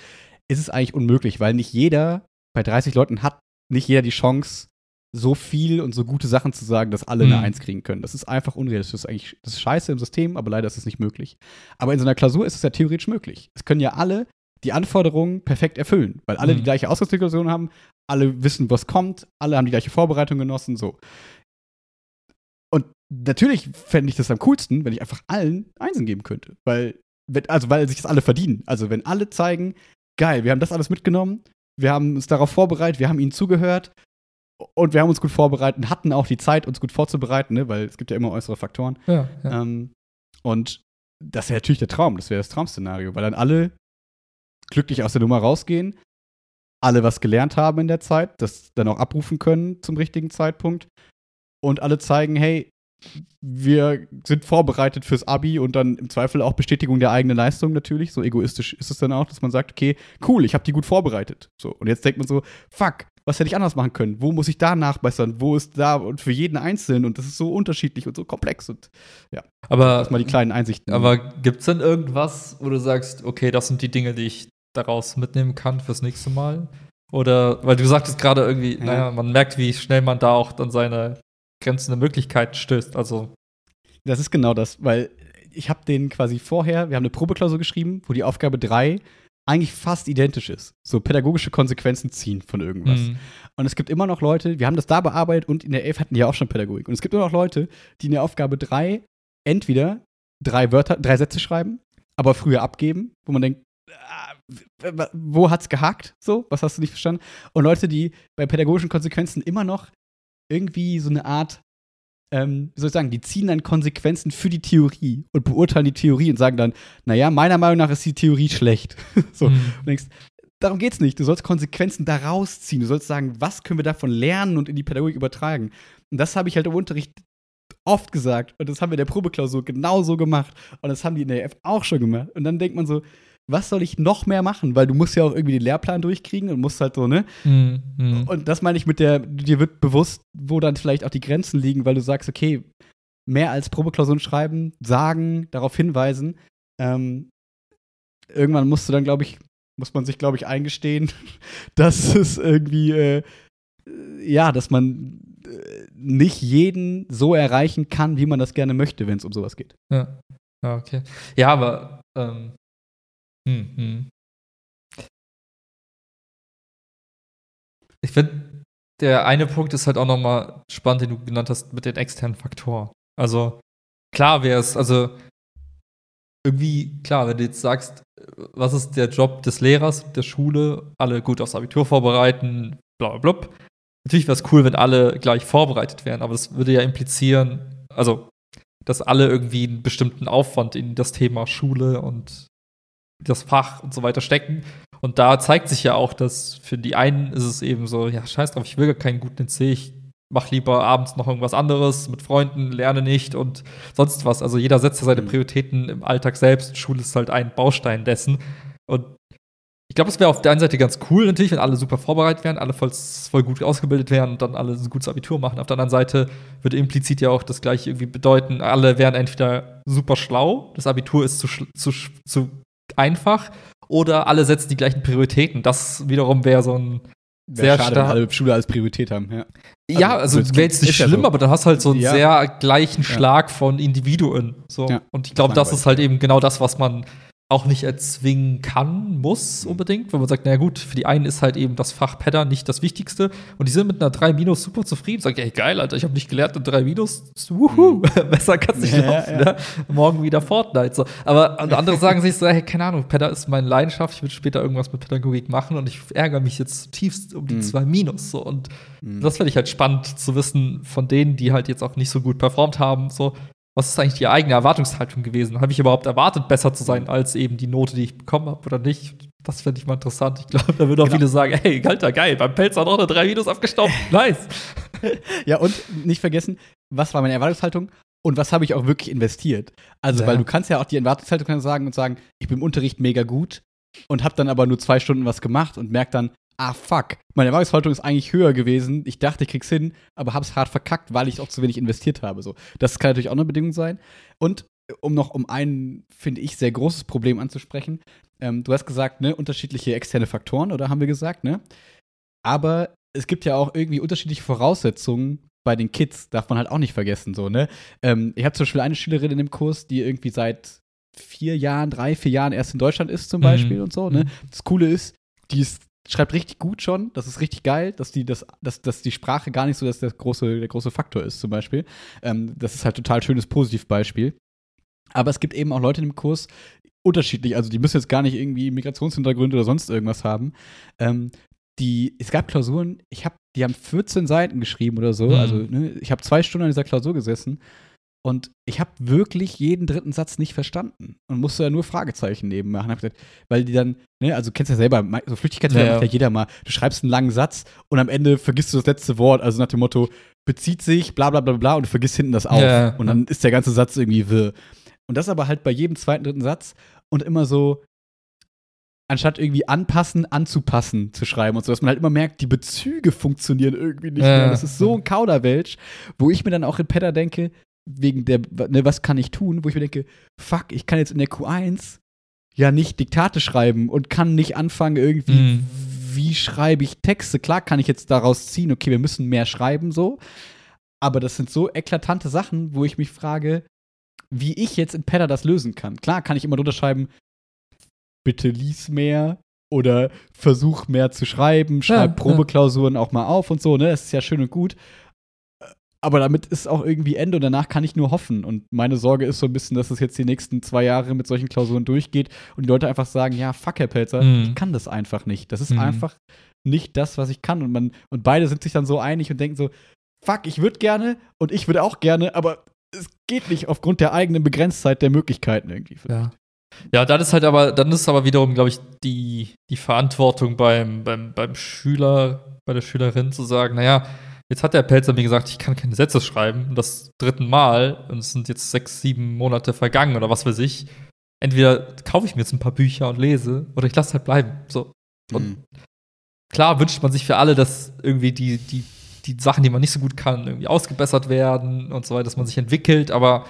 ist es eigentlich unmöglich, weil nicht jeder, bei 30 Leuten hat nicht jeder die Chance, so viel und so gute Sachen zu sagen, dass alle eine Mhm. Eins kriegen können. Das ist einfach unrealistisch. Das ist eigentlich das ist scheiße im System, aber leider ist es nicht möglich. Aber in so einer Klausur ist es ja theoretisch möglich. Es können ja alle die Anforderungen perfekt erfüllen, weil alle Mhm. die gleiche Ausgangssituation haben, alle wissen, was kommt, alle haben die gleiche Vorbereitung genossen, so. Und natürlich fände ich das am coolsten, wenn ich einfach allen Einsen geben könnte. Weil, also weil sich das alle verdienen. Also wenn alle zeigen, geil, wir haben das alles mitgenommen, wir haben uns darauf vorbereitet, wir haben ihnen zugehört und wir haben uns gut vorbereitet und hatten auch die Zeit, uns gut vorzubereiten, ne? weil es gibt ja immer äußere Faktoren. Ja, ja. Ähm, und das wäre natürlich der Traum, das wäre das Traumszenario, weil dann alle glücklich aus der Nummer rausgehen, alle was gelernt haben in der Zeit, das dann auch abrufen können zum richtigen Zeitpunkt und alle zeigen, hey, wir sind vorbereitet fürs Abi und dann im Zweifel auch Bestätigung der eigenen Leistung natürlich. So egoistisch ist es dann auch, dass man sagt, okay, cool, ich habe die gut vorbereitet. So und jetzt denkt man so, fuck, was hätte ich anders machen können? Wo muss ich da nachbessern? Wo ist da und für jeden Einzelnen und das ist so unterschiedlich und so komplex und Aber, erstmal die kleinen Einsichten. aber gibt's denn irgendwas, wo du sagst, okay, das sind die Dinge, die ich daraus mitnehmen kann fürs nächste Mal? Oder, weil du sagtest gerade irgendwie, Ja. naja, man merkt, wie schnell man da auch dann seine Grenzen der Möglichkeiten stößt. Also, Das ist genau das, weil ich habe den quasi vorher, wir haben eine Probeklausur geschrieben, wo die Aufgabe 3 eigentlich fast identisch ist. So pädagogische Konsequenzen ziehen von irgendwas. mh, Und es gibt immer noch Leute, wir haben das da bearbeitet und in der 11 hatten die ja auch schon Pädagogik. Und es gibt immer noch Leute, die in der Aufgabe 3 entweder drei Wörter, drei Sätze schreiben, aber früher abgeben, wo man denkt, w- wo hat's gehakt? So, was hast du nicht verstanden? Und Leute, die bei pädagogischen Konsequenzen immer noch irgendwie so eine Art, ähm, wie soll ich sagen, die ziehen dann Konsequenzen für die Theorie und beurteilen die Theorie und sagen dann, naja, meiner Meinung nach ist die Theorie schlecht. so, mh. und denkst, darum geht's nicht. Du sollst Konsequenzen daraus ziehen. Du sollst sagen, was können wir davon lernen und in die Pädagogik übertragen. Und das habe ich halt im Unterricht oft gesagt. Und das haben wir in der Probeklausur genauso gemacht. Und das haben die in der F auch schon gemacht. Und dann denkt man so, was soll ich noch mehr machen? Weil du musst ja auch irgendwie den Lehrplan durchkriegen und musst halt so, ne? Mh. Und das meine ich mit der, dir wird bewusst, wo dann vielleicht auch die Grenzen liegen, weil du sagst, okay, mehr als Probeklausuren schreiben, sagen, darauf hinweisen. Ähm, irgendwann musst du dann, glaube ich, muss man sich, glaube ich, eingestehen, dass es irgendwie, äh, ja, dass man äh, nicht jeden so erreichen kann, wie man das gerne möchte, wenn es um sowas geht. Ja. ja, okay. Ja, aber ähm, hm, hm. ich finde, der eine Punkt ist halt auch nochmal spannend, den du genannt hast mit den externen Faktoren. Also klar wäre es, also irgendwie, klar, wenn du jetzt sagst, was ist der Job des Lehrers, der Schule, alle gut aufs Abitur vorbereiten, bla bla bla. Natürlich wäre es cool, wenn alle gleich vorbereitet wären, aber das würde ja implizieren, also dass alle irgendwie einen bestimmten Aufwand in das Thema Schule und das Fach und so weiter stecken. Und da zeigt sich ja auch, dass für die einen ist es eben so, ja, scheiß drauf, ich will gar keinen guten NC, ich mach lieber abends noch irgendwas anderes mit Freunden, lerne nicht und sonst was. Also jeder setzt ja seine Mhm. Prioritäten im Alltag selbst. Schule ist halt ein Baustein dessen. Und ich glaube, es wäre auf der einen Seite ganz cool natürlich, wenn alle super vorbereitet wären, alle voll, voll gut ausgebildet wären und dann alle ein gutes Abitur machen. Auf der anderen Seite würde implizit ja auch das gleiche irgendwie bedeuten, alle wären entweder super schlau, das Abitur ist zu, zu, zu einfach, oder alle setzen die gleichen Prioritäten. Das wiederum wäre so ein Wäre Sehr schade, wenn alle Schule als Priorität haben, ja. ja, Also, also wäre jetzt nicht ist ja schlimm, so. aber dann hast du halt so einen Ja. sehr gleichen Schlag von Individuen. So. Ja. Und ich glaube, das ist halt eben genau das, was man auch nicht erzwingen kann, muss unbedingt, wenn man sagt, naja gut, für die einen ist halt eben das Fach Pedder nicht das Wichtigste und die sind mit einer 3 Minus super zufrieden, sagen, ey geil, Alter, ich habe nicht gelernt und 3 Minus, wuhu, besser kann's nicht Ja, laufen, ja. ne? morgen wieder Fortnite, so. Aber andere sagen sich so, hey, keine Ahnung, Pedder ist meine Leidenschaft, ich will später irgendwas mit Pädagogik machen und ich ärgere mich jetzt tiefst um die Mhm. 2 Minus, so und Mhm. das finde ich halt spannend zu wissen von denen, die halt jetzt auch nicht so gut performt haben, so was ist eigentlich die eigene Erwartungshaltung gewesen? Habe ich überhaupt erwartet, besser zu sein als eben die Note, die ich bekommen habe oder nicht? Das fände ich mal interessant. Ich glaube, da würden auch Genau. viele sagen, ey, Alter, geil, beim Pelz hat auch eine 3 Minus abgestaubt. Nice. Ja, und nicht vergessen, was war meine Erwartungshaltung und was habe ich auch wirklich investiert? Also, Ja. weil du kannst ja auch die Erwartungshaltung sagen und sagen, ich bin im Unterricht mega gut und habe dann aber nur zwei Stunden was gemacht und merk dann, ah fuck, meine Erwartungshaltung ist eigentlich höher gewesen. Ich dachte, ich krieg's hin, aber hab's hart verkackt, weil ich auch zu wenig investiert habe. So, das kann natürlich auch eine Bedingung sein. Und äh, um noch um ein, finde ich, sehr großes Problem anzusprechen, ähm, du hast gesagt, ne, unterschiedliche externe Faktoren, oder haben wir gesagt, ne? Aber es gibt ja auch irgendwie unterschiedliche Voraussetzungen bei den Kids, darf man halt auch nicht vergessen, so, ne? Ähm, ich habe zum Beispiel eine Schülerin in dem Kurs, die irgendwie seit vier Jahren, drei, vier Jahren erst in Deutschland ist, zum Mhm. Beispiel und so, ne? Mhm. Das Coole ist, die ist, schreibt richtig gut schon, das ist richtig geil, dass die, das, dass, dass die Sprache gar nicht so dass der große, der große Faktor ist, zum Beispiel. Ähm, das ist halt total schönes Positivbeispiel. Aber es gibt eben auch Leute dem Kurs, unterschiedlich, also die müssen jetzt gar nicht irgendwie Migrationshintergründe oder sonst irgendwas haben. Ähm, die, es gab Klausuren, ich habe, die haben 14 Seiten geschrieben oder so. Mhm. Also, ne, ich habe zwei Stunden an dieser Klausur gesessen und ich habe wirklich jeden dritten Satz nicht verstanden und musste da nur Fragezeichen neben machen. Hab gesagt, weil die dann, ne, also du kennst ja selber, so Flüchtigkeitsfälle Ja, macht ja. ja jeder mal. Du schreibst einen langen Satz und am Ende vergisst du das letzte Wort, also nach dem Motto, bezieht sich, bla bla bla bla und du vergisst hinten das auf. Ja. Und dann ist der ganze Satz irgendwie wirr. Und das aber halt bei jedem zweiten, dritten Satz und immer so, anstatt irgendwie anpassen, anzupassen zu schreiben und so, dass man halt immer merkt, die Bezüge funktionieren irgendwie nicht Ja. mehr. Das ist so ein Kauderwelsch, wo ich mir dann auch in Pedder denke, wegen der, ne, was kann ich tun, wo ich mir denke, fuck, ich kann jetzt in der Q1 ja nicht Diktate schreiben und kann nicht anfangen irgendwie, Mhm. wie schreibe ich Texte. Klar kann ich jetzt daraus ziehen, okay, wir müssen mehr schreiben so, aber das sind so eklatante Sachen, wo ich mich frage, wie ich jetzt in Pedder das lösen kann. Klar kann ich immer drunter schreiben, bitte lies mehr oder versuch mehr zu schreiben, schreib Ja, Probeklausuren auch mal auf und so, ne? Das ist ja schön und gut. Aber damit ist auch irgendwie Ende und danach kann ich nur hoffen. Und meine Sorge ist so ein bisschen, dass es jetzt die nächsten zwei Jahre mit solchen Klausuren durchgeht und die Leute einfach sagen, ja, fuck, Herr Pelzer, Mhm. ich kann das einfach nicht. Das ist Mhm. einfach nicht das, was ich kann. Und man, und beide sind sich dann so einig und denken so, fuck, ich würde gerne und ich würde auch gerne, aber es geht nicht aufgrund der eigenen Begrenztheit der Möglichkeiten irgendwie. Ja. Ja, dann ist halt aber, dann ist aber wiederum, glaube ich, die, die Verantwortung beim, beim, beim Schüler, bei der Schülerin zu sagen, naja, jetzt hat der Pelzer mir gesagt, ich kann keine Sätze schreiben, und das dritten Mal, und es sind jetzt sechs, sieben Monate vergangen oder was weiß ich. Entweder kaufe ich mir jetzt ein paar Bücher und lese, oder ich lasse halt bleiben. So. Und Mhm. klar wünscht man sich für alle, dass irgendwie die, die, die Sachen, die man nicht so gut kann, irgendwie ausgebessert werden und so weiter, dass man sich entwickelt, aber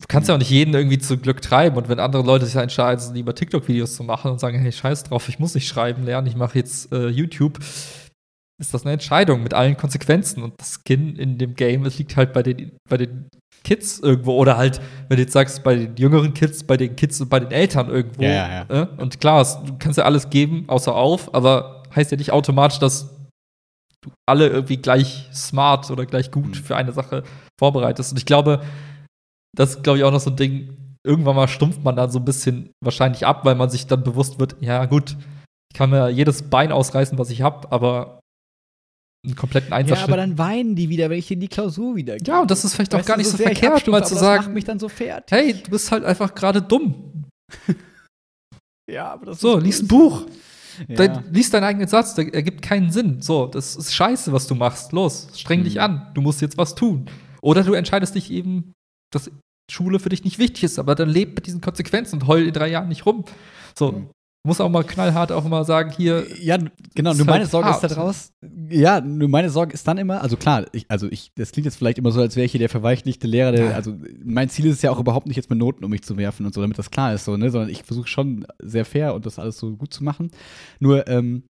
du kannst ja auch nicht jeden irgendwie zu Glück treiben. Und wenn andere Leute sich ja entscheiden, lieber TikTok-Videos zu machen und sagen, hey, scheiß drauf, ich muss nicht schreiben lernen, ich mache jetzt äh, YouTube, ist das eine Entscheidung mit allen Konsequenzen. Und das Skin in dem Game, es liegt halt bei den, bei den Kids irgendwo. Oder halt, wenn du jetzt sagst, bei den jüngeren Kids, bei den Kids und bei den Eltern irgendwo. Ja, ja, Äh? Und klar, du kannst ja alles geben, außer auf, aber heißt ja nicht automatisch, dass du alle irgendwie gleich smart oder gleich gut Mhm. für eine Sache vorbereitest. Und ich glaube, das ist, glaube ich, auch noch so ein Ding, irgendwann mal stumpft man dann so ein bisschen wahrscheinlich ab, weil man sich dann bewusst wird, ja gut, ich kann mir jedes Bein ausreißen, was ich habe, aber einen kompletten Einsatz. Ja, aber dann weinen die wieder, wenn ich in die Klausur wieder gehe. ja, und das ist vielleicht auch Weißt gar du, nicht so, ich verkehrt, mal zu aber Das macht sagen, mich dann so fertig. hey, du bist halt einfach gerade dumm. Ja, aber das So, lies ein. Buch. Ja. Dein, lies deinen eigenen Satz, der ergibt keinen Sinn. So, das ist scheiße, was du machst. Los, streng dich Mhm. an. Du musst jetzt was tun. Oder du entscheidest dich eben, dass Schule für dich nicht wichtig ist, aber dann leb mit diesen Konsequenzen und heul in drei Jahren nicht rum. So, Mhm. Muss auch mal knallhart auch mal sagen, hier, Ja, genau. Ist Nur meine halt Sorge ist hart. da draus. Ja, nur meine Sorge ist dann immer, also klar, ich, also ich, das klingt jetzt vielleicht immer so, als wäre ich hier der verweichlichte Lehrer, der, Ja. also mein Ziel ist es ja auch überhaupt nicht jetzt mit Noten um mich zu werfen und so, damit das klar ist, so, ne, sondern ich versuche schon sehr fair und das alles so gut zu machen. Nur, ähm,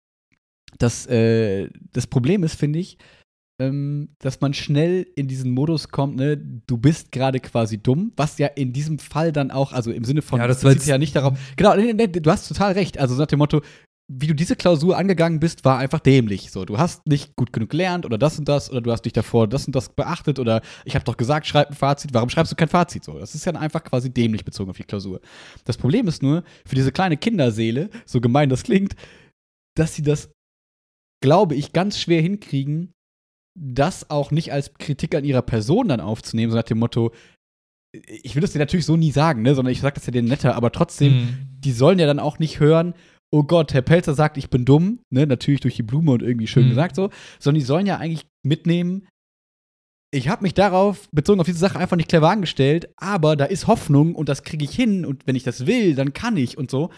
das, äh, das Problem ist, finde ich, ähm, dass man schnell in diesen Modus kommt, ne, du bist gerade quasi dumm, was ja in diesem Fall dann auch, also im Sinne von, Ja, das bezieht war ja nicht darauf, genau, nee, nee, du hast total recht, also nach dem Motto, wie du diese Klausur angegangen bist, war einfach dämlich. So, du hast nicht gut genug gelernt oder das und das oder du hast dich davor das und das beachtet oder ich habe doch gesagt, schreib ein Fazit. Warum schreibst du kein Fazit? So, das ist ja einfach quasi dämlich bezogen auf die Klausur. Das Problem ist nur für diese kleine Kinderseele, so gemein das klingt, dass sie das, glaube ich, ganz schwer hinkriegen, das auch nicht als Kritik an ihrer Person dann aufzunehmen, so nach dem Motto, ich will das dir natürlich so nie sagen, ne, sondern ich sage das ja dir netter, aber trotzdem, Mhm. die sollen ja dann auch nicht hören, oh Gott, Herr Pelzer sagt, ich bin dumm, ne, natürlich durch die Blume und irgendwie schön Mhm. gesagt so, sondern die sollen ja eigentlich mitnehmen, ich habe mich darauf, bezogen auf diese Sache, einfach nicht clever angestellt, aber da ist Hoffnung und das kriege ich hin und wenn ich das will, dann kann ich und so.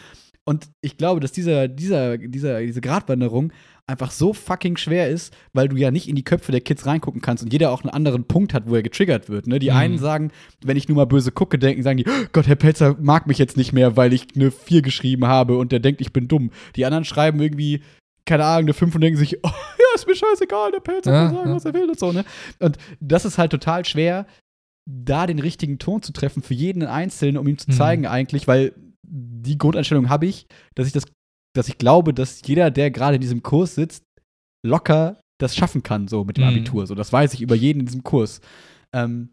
Und ich glaube, dass dieser, dieser, dieser, diese Gratwanderung einfach so fucking schwer ist, weil du ja nicht in die Köpfe der Kids reingucken kannst und jeder auch einen anderen Punkt hat, wo er getriggert wird. Ne? Die Mhm. einen sagen, wenn ich nur mal böse gucke, denken, sagen die, "Oh Gott, Herr Pelzer mag mich jetzt nicht mehr, weil ich eine 4 geschrieben habe und der denkt, ich bin dumm. Die anderen schreiben irgendwie, keine Ahnung, eine 5 und denken sich, oh, ja, ist mir scheißegal, der Pelzer Ja, kann sagen, ja. was er will und so, ne? Und das ist halt total schwer, da den richtigen Ton zu treffen für jeden Einzelnen, um ihm zu Mhm. zeigen eigentlich, weil die Grundeinstellung habe ich, dass ich das, dass ich glaube, dass jeder, der gerade in diesem Kurs sitzt, locker das schaffen kann, so mit dem Mhm. Abitur. So, das weiß ich über jeden in diesem Kurs. Ähm,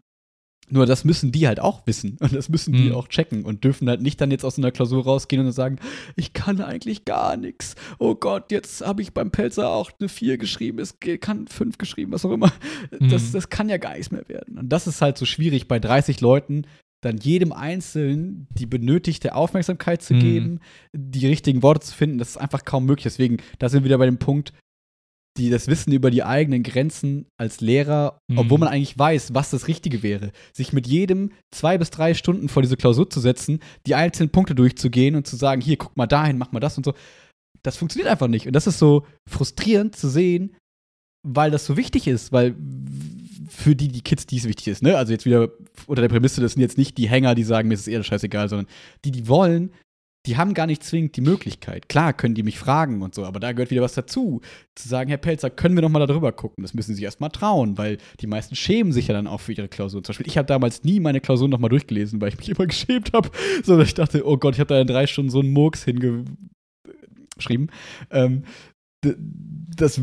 nur das müssen die halt auch wissen und das müssen die Mhm. auch checken und dürfen halt nicht dann jetzt aus so einer Klausur rausgehen und sagen, ich kann eigentlich gar nichts. Oh Gott, jetzt habe ich beim Pelzer auch eine 4 geschrieben, es kann 5 geschrieben, was auch immer. Das, Mhm. das kann ja gar nichts mehr werden. Und das ist halt so schwierig bei 30 Leuten, dann jedem Einzelnen die benötigte Aufmerksamkeit zu Mhm. geben, die richtigen Worte zu finden, das ist einfach kaum möglich. Deswegen, da sind wir wieder bei dem Punkt, die das Wissen über die eigenen Grenzen als Lehrer, Mhm. obwohl man eigentlich weiß, was das Richtige wäre, sich mit jedem zwei bis drei Stunden vor diese Klausur zu setzen, die einzelnen Punkte durchzugehen und zu sagen, hier, guck mal dahin, mach mal das und so. Das funktioniert einfach nicht. Und das ist so frustrierend zu sehen, weil das so wichtig ist, weil für die, die Kids, die es wichtig ist, ne? Also jetzt wieder unter der Prämisse, das sind jetzt nicht die Hänger, die sagen, mir ist es eher scheißegal, sondern die, die wollen, die haben gar nicht zwingend die Möglichkeit. Klar können die mich fragen und so, aber da gehört wieder was dazu. Zu sagen, Herr Pelzer, können wir noch mal darüber gucken? Das müssen sie erst mal trauen, weil die meisten schämen sich ja dann auch für ihre Klausuren. Zum Beispiel, ich habe damals nie meine Klausuren noch mal durchgelesen, weil ich mich immer geschämt habe. So, dass ich dachte, oh Gott, ich habe da in drei Stunden so einen Murks hingeschrieben. Ähm, das,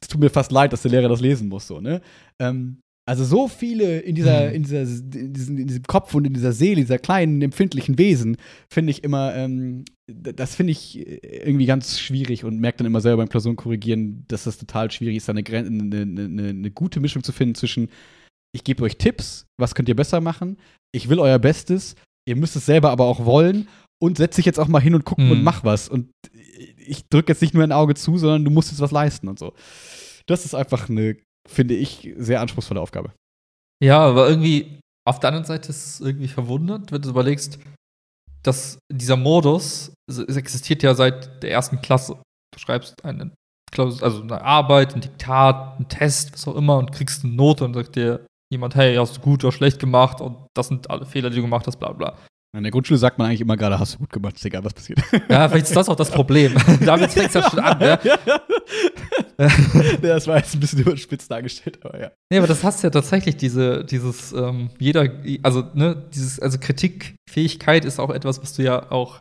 das tut mir fast leid, dass der Lehrer das lesen muss, so, ne? Ähm, also so viele in dieser, Mhm. in dieser, in diesem, in diesem Kopf und in dieser Seele, dieser kleinen, empfindlichen Wesen, finde ich immer, ähm, das finde ich irgendwie ganz schwierig und merke dann immer selber beim Klausuren korrigieren, dass das total schwierig ist, da eine, eine, eine, eine gute Mischung zu finden zwischen, ich gebe euch Tipps, was könnt ihr besser machen, ich will euer Bestes, ihr müsst es selber aber auch wollen und setz dich jetzt auch mal hin und guck Mhm. und mach was. Und ich drücke jetzt nicht nur ein Auge zu, sondern du musst jetzt was leisten und so. Das ist einfach eine, finde ich, sehr anspruchsvolle Aufgabe. Ja, aber irgendwie, auf der anderen Seite ist es irgendwie verwundert, wenn du überlegst, dass dieser Modus, es es existiert ja seit der ersten Klasse. Du schreibst eine also eine Arbeit, ein Diktat, einen Test, was auch immer, und kriegst eine Note und sagt dir jemand, hey, hast du gut oder schlecht gemacht und das sind alle Fehler, die du gemacht hast, bla bla. In der Grundschule sagt man eigentlich immer gerade, hast du gut gemacht, ist egal, was passiert. Ja, vielleicht ist das auch das Problem. Damit fängt es ja schon an, ne? das war jetzt ein bisschen überspitzt dargestellt, aber ja. Nee, aber das hast ja tatsächlich diese, dieses, ähm, jeder, also, ne, dieses, also Kritikfähigkeit ist auch etwas, was du ja auch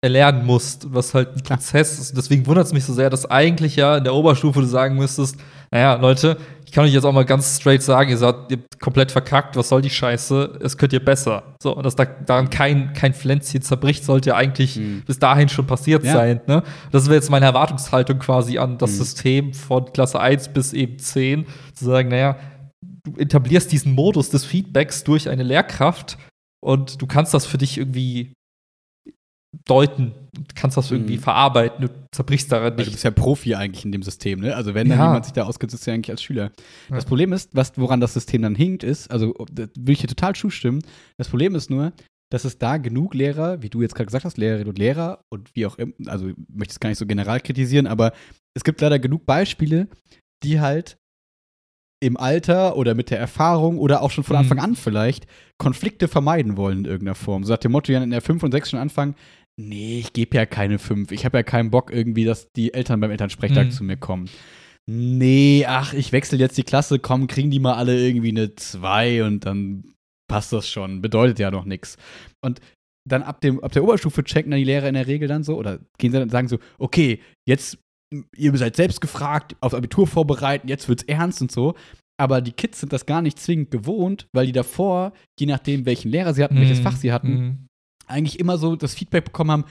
erlernen musst, was halt ein. Prozess ist. Deswegen wundert es mich so sehr, dass eigentlich ja in der Oberstufe du sagen müsstest, naja, Leute, kann euch jetzt auch mal ganz straight sagen, ihr seid ihr komplett verkackt, was soll die Scheiße, es könnt ihr besser. So, und dass da daran kein, kein Pflänzchen zerbricht, sollte ja eigentlich Mhm. bis dahin schon passiert Ja. sein. Ne? Das wäre jetzt meine Erwartungshaltung quasi an das Mhm. System von Klasse 1 bis eben 10, zu sagen, naja, du etablierst diesen Modus des Feedbacks durch eine Lehrkraft und du kannst das für dich irgendwie deuten, du kannst das irgendwie Mhm. verarbeiten, du zerbrichst daran Weil du nicht. bist ja Profi eigentlich in dem System, ne? Also wenn dann Ja. jemand sich da auskennt, ist ja eigentlich als Schüler. Das Ja. Problem ist, was, woran das System dann hinkt, ist, also da will ich dir total zustimmen, das Problem ist nur, dass es da genug Lehrer, wie du jetzt gerade gesagt hast, Lehrerinnen und Lehrer und wie auch immer, also ich möchte es gar nicht so general kritisieren, aber es gibt leider genug Beispiele, die halt im Alter oder mit der Erfahrung oder auch schon von Mhm. Anfang an vielleicht Konflikte vermeiden wollen in irgendeiner Form. So nach dem Motto, ja in der 5 und 6 schon anfangen, nee, ich gebe ja keine 5, ich habe ja keinen Bock irgendwie, dass die Eltern beim Elternsprechtag Mhm. zu mir kommen. nee, ach, ich wechsle jetzt die Klasse, komm, kriegen die mal alle irgendwie eine 2 und dann passt das schon. Bedeutet ja noch nichts. Und dann ab, dem, ab der Oberstufe checken dann die Lehrer in der Regel dann so oder gehen sie dann sagen so, okay, jetzt, ihr seid selbst gefragt, aufs Abitur vorbereiten, jetzt wird's ernst und so. Aber die Kids sind das gar nicht zwingend gewohnt, weil die davor, je nachdem, welchen Lehrer sie hatten, welches Mhm. Fach sie hatten, Mhm. eigentlich immer so das Feedback bekommen haben,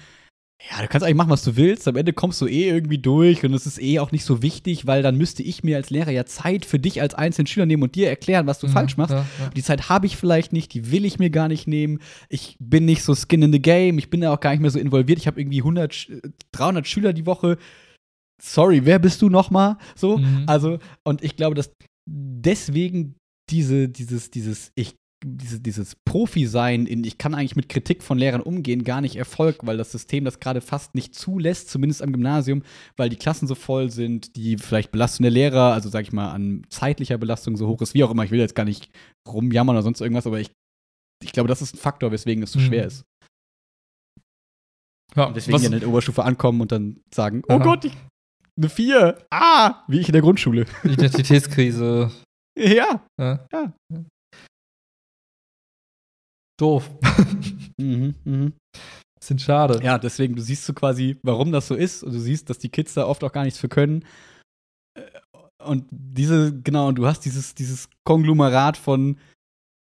ja, du kannst eigentlich machen, was du willst, am Ende kommst du eh irgendwie durch und es ist eh auch nicht so wichtig, weil dann müsste ich mir als Lehrer ja Zeit für dich als einzelnen Schüler nehmen und dir erklären, was du Mhm. falsch machst. Ja, ja. Die Zeit habe ich vielleicht nicht, die will ich mir gar nicht nehmen. Ich bin nicht so skin in the game, ich bin da auch gar nicht mehr so involviert. Ich habe irgendwie 100, Sch- 300 Schüler die Woche. Sorry, wer bist du nochmal? So, Mhm. also, und ich glaube, dass deswegen diese, dieses, dieses, ich, diese, dieses Profi-Sein in, ich kann eigentlich mit Kritik von Lehrern umgehen, gar nicht erfolgt, weil das System das gerade fast nicht zulässt, zumindest am Gymnasium, weil die Klassen so voll sind, die vielleicht Belastung der Lehrer, also sag ich mal, an zeitlicher Belastung so hoch ist, wie auch immer. Ich will jetzt gar nicht rumjammern oder sonst irgendwas, aber ich, ich glaube, das ist ein Faktor, weswegen es so Mhm. schwer ist. Ja, Und deswegen was- die an der Oberstufe ankommen und dann sagen, oh Aha. Gott, ich, eine Vier. Ah, wie ich in der Grundschule. Identitätskrise. ja. Ja. Ja. Doof. Mhm, mhm. Bisschen schade. Ja, deswegen, du siehst so quasi, warum das so ist. Und du siehst, dass die Kids da oft auch gar nichts für können. Äh, Und diese, genau, und du hast dieses, dieses Konglomerat von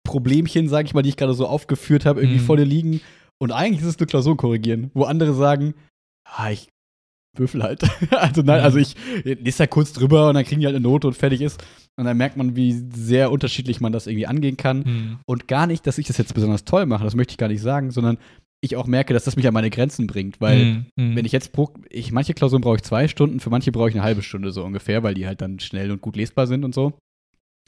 Problemchen, sag ich mal, die ich gerade so aufgeführt habe, irgendwie Mhm. vor dir liegen. Und eigentlich ist es nur Klausuren korrigieren, wo andere sagen, ah, ich würfel halt. also nein, Mhm. also ich lese da kurz drüber und dann kriegen die halt eine Note und fertig ist. Und dann merkt man, wie sehr unterschiedlich man das irgendwie angehen kann. Hm. Und gar nicht, dass ich das jetzt besonders toll mache, das möchte ich gar nicht sagen, sondern ich auch merke, dass das mich an meine Grenzen bringt. Weil, Hm, hm. wenn ich jetzt pro, ich, manche Klausuren brauche ich zwei Stunden, für manche brauche ich eine halbe Stunde so ungefähr, weil die halt dann schnell und gut lesbar sind und so.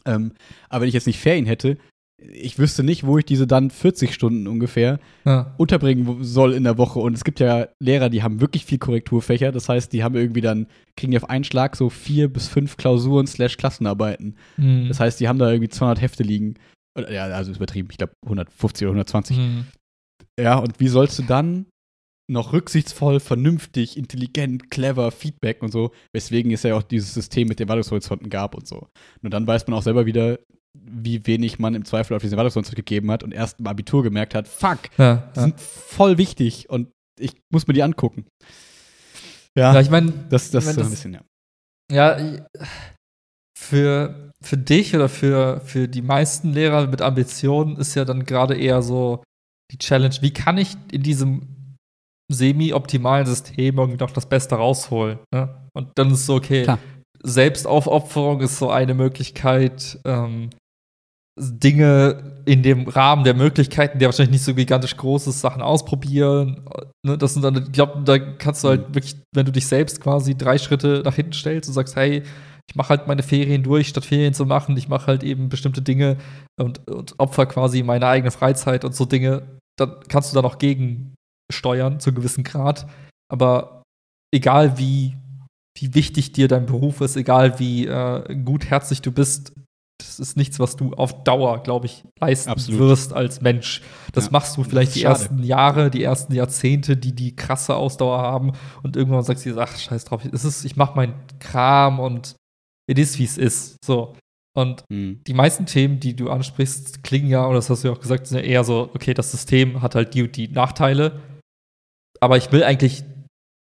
Ähm, aber wenn ich jetzt nicht Ferien hätte, ich wüsste nicht, wo ich diese dann 40 Stunden ungefähr ja. unterbringen soll in der Woche. Und es gibt ja Lehrer, die haben wirklich viel Korrekturfächer. Das heißt, die haben irgendwie dann, kriegen die auf einen Schlag so vier bis fünf Klausuren slash Klassenarbeiten. Hm. Das heißt, die haben da irgendwie 200 Hefte liegen. Ja, also ist übertrieben. Ich glaube 150 oder 120. Hm. Ja, und wie sollst du dann noch rücksichtsvoll, vernünftig, intelligent, clever Feedback und so, weswegen es ja auch dieses System mit den Wartungshorizonten gab und so. Nur dann weiß man auch selber wieder, wie wenig man im Zweifel auf diesen Wartungshorizont gegeben hat und erst im Abitur gemerkt hat, fuck, Ja, die ja. sind voll wichtig und ich muss mir die angucken. Ja, ja, ich meine, das, das ich mein, ist so ein bisschen, ja. Ja, für, für dich oder für, für die meisten Lehrer mit Ambitionen ist ja dann gerade eher so die Challenge, wie kann ich in diesem semi-optimalen System irgendwie noch das Beste rausholen? Ne? Und dann ist so, okay, Klar. Selbstaufopferung ist so eine Möglichkeit, ähm, Dinge in dem Rahmen der Möglichkeiten, der wahrscheinlich nicht so gigantisch groß ist, Sachen ausprobieren. Ne, das sind dann, ich glaube, da kannst du halt wirklich, wenn du dich selbst quasi drei Schritte nach hinten stellst und sagst, hey, ich mache halt meine Ferien durch, statt Ferien zu machen, ich mache halt eben bestimmte Dinge und, und opfer quasi meine eigene Freizeit und so Dinge, dann kannst du da noch gegensteuern zu einem gewissen Grad. Aber egal wie, wie wichtig dir dein Beruf ist, egal wie äh, gutherzig du bist, das ist nichts, was du auf Dauer, glaube ich, leisten Absolut. wirst als Mensch. Das Ja. machst du vielleicht die schade. ersten Jahre, die ersten Jahrzehnte, die die krasse Ausdauer haben und irgendwann sagst du dir, ach, scheiß drauf, es ist, ich mach meinen Kram und it is, wie es ist. So. Und Hm. die meisten Themen, die du ansprichst, klingen ja, und das hast du ja auch gesagt, sind ja eher so, okay, das System hat halt die und die Nachteile, aber ich will eigentlich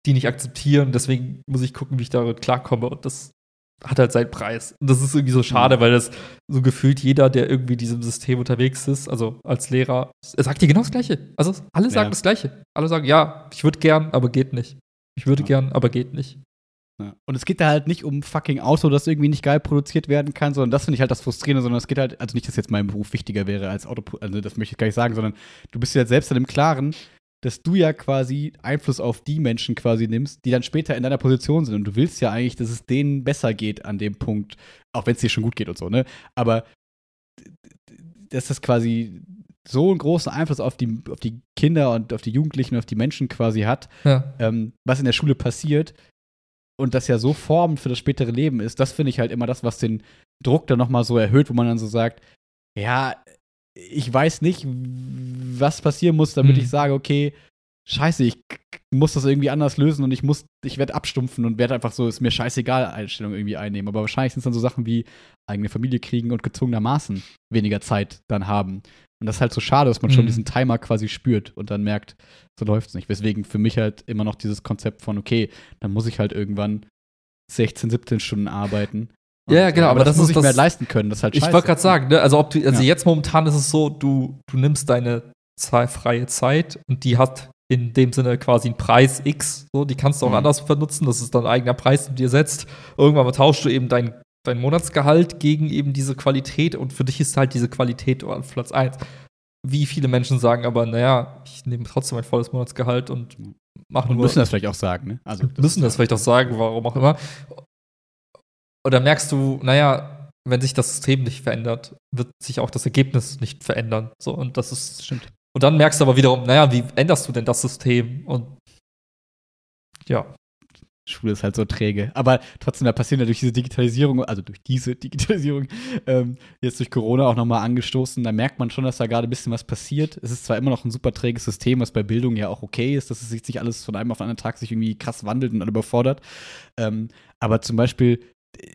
die nicht akzeptieren, deswegen muss ich gucken, wie ich damit klarkomme und das hat halt seinen Preis. Und das ist irgendwie so schade, weil das so gefühlt jeder, der irgendwie in diesem System unterwegs ist, also als Lehrer, er sagt dir genau das Gleiche. Also alle sagen Ja. das Gleiche. Alle sagen, ja, ich würde gern, aber geht nicht. Ich würde Ja. gern, aber geht nicht. Ja. Und es geht da halt nicht um fucking Auto, das irgendwie nicht geil produziert werden kann, sondern das finde ich halt das Frustrierende, sondern es geht halt, also nicht, dass jetzt mein Beruf wichtiger wäre als Auto, also das möchte ich gar nicht sagen, sondern du bist ja selbst dann im Klaren, dass du ja quasi Einfluss auf die Menschen quasi nimmst, die dann später in deiner Position sind. Und du willst ja eigentlich, dass es denen besser geht an dem Punkt, auch wenn es dir schon gut geht und so, ne? Aber dass das quasi so einen großen Einfluss auf die, auf die Kinder und auf die Jugendlichen und auf die Menschen quasi hat, Ja. ähm, was in der Schule passiert und das ja so formend für das spätere Leben ist, das finde ich halt immer das, was den Druck dann nochmal so erhöht, wo man dann so sagt, ja, ich weiß nicht, was passieren muss, damit Mhm. ich sage, okay, scheiße, ich muss das irgendwie anders lösen und ich muss, ich werde abstumpfen und werde einfach so, ist mir scheißegal, Einstellung irgendwie einnehmen. Aber wahrscheinlich sind es dann so Sachen wie eigene Familie kriegen und gezwungenermaßen weniger Zeit dann haben. Und das ist halt so schade, dass man schon Mhm. diesen Timer quasi spürt und dann merkt, so läuft es nicht. Weswegen für mich halt immer noch dieses Konzept von, okay, dann muss ich halt irgendwann 16, 17 Stunden arbeiten. Ja, ja, genau, aber das muss ist ich das- mir halt leisten können. Das ist halt Ich scheiße. wollte gerade sagen, ne, also, ob du, also Ja. jetzt momentan ist es so, du, du nimmst deine freie Zeit und die hat in dem Sinne quasi einen Preis X. So, die kannst du auch Mhm. anders benutzen. Das ist dein eigener Preis, den du dir setzt. Irgendwann mal tauschst du eben dein, dein Monatsgehalt gegen eben diese Qualität und für dich ist halt diese Qualität auf Platz 1. Wie viele Menschen sagen aber, naja, ich nehme trotzdem mein volles Monatsgehalt und mache Und nur müssen das vielleicht auch sagen, ne? Also, müssen das vielleicht auch sagen, warum auch immer. Oder merkst du, naja, wenn sich das System nicht verändert, wird sich auch das Ergebnis nicht verändern. So, und das ist. stimmt. Und dann merkst du aber wiederum, naja, wie änderst du denn das System? Und ja. Schule ist halt so träge. Aber trotzdem, da passieren ja durch diese Digitalisierung, also durch diese Digitalisierung, ähm, jetzt durch Corona auch nochmal angestoßen, da merkt man schon, dass da gerade ein bisschen was passiert. Es ist zwar immer noch ein super träges System, was bei Bildung ja auch okay ist, dass es sich nicht alles von einem auf den anderen Tag sich irgendwie krass wandelt und überfordert. Ähm, aber zum Beispiel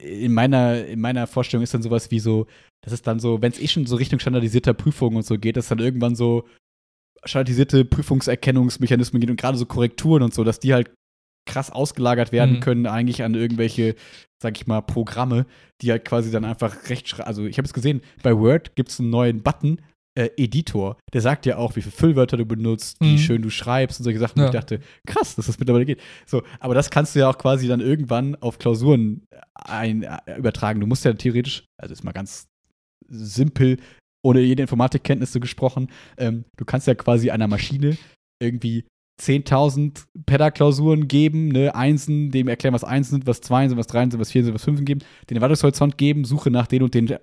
in meiner, in meiner Vorstellung ist dann sowas wie so, das ist dann so, wenn es eh schon so Richtung standardisierter Prüfungen und so geht, dass dann irgendwann so standardisierte Prüfungserkennungsmechanismen geht und gerade so Korrekturen und so, dass die halt krass ausgelagert werden Mhm. können, eigentlich an irgendwelche, sag ich mal, Programme, die halt quasi dann einfach recht, also ich habe es gesehen, bei Word gibt es einen neuen Button, äh, Editor, der sagt dir auch, wie viele Füllwörter du benutzt, wie Mhm. schön du schreibst und solche Sachen. Ja. Und ich dachte, krass, dass das mittlerweile geht. So, aber das kannst du ja auch quasi dann irgendwann auf Klausuren ein, äh, übertragen. Du musst ja theoretisch, also ist mal ganz simpel, ohne jede Informatikkenntnisse gesprochen, ähm, du kannst ja quasi einer Maschine irgendwie 10.000 Pedda-Klausuren geben, ne, Einsen, dem erklären, was Einsen sind, was Zweien sind, was Dreien sind, was Vieren sind, was Fünfen geben, den Erwartungshorizont geben, Suche nach den und den äh,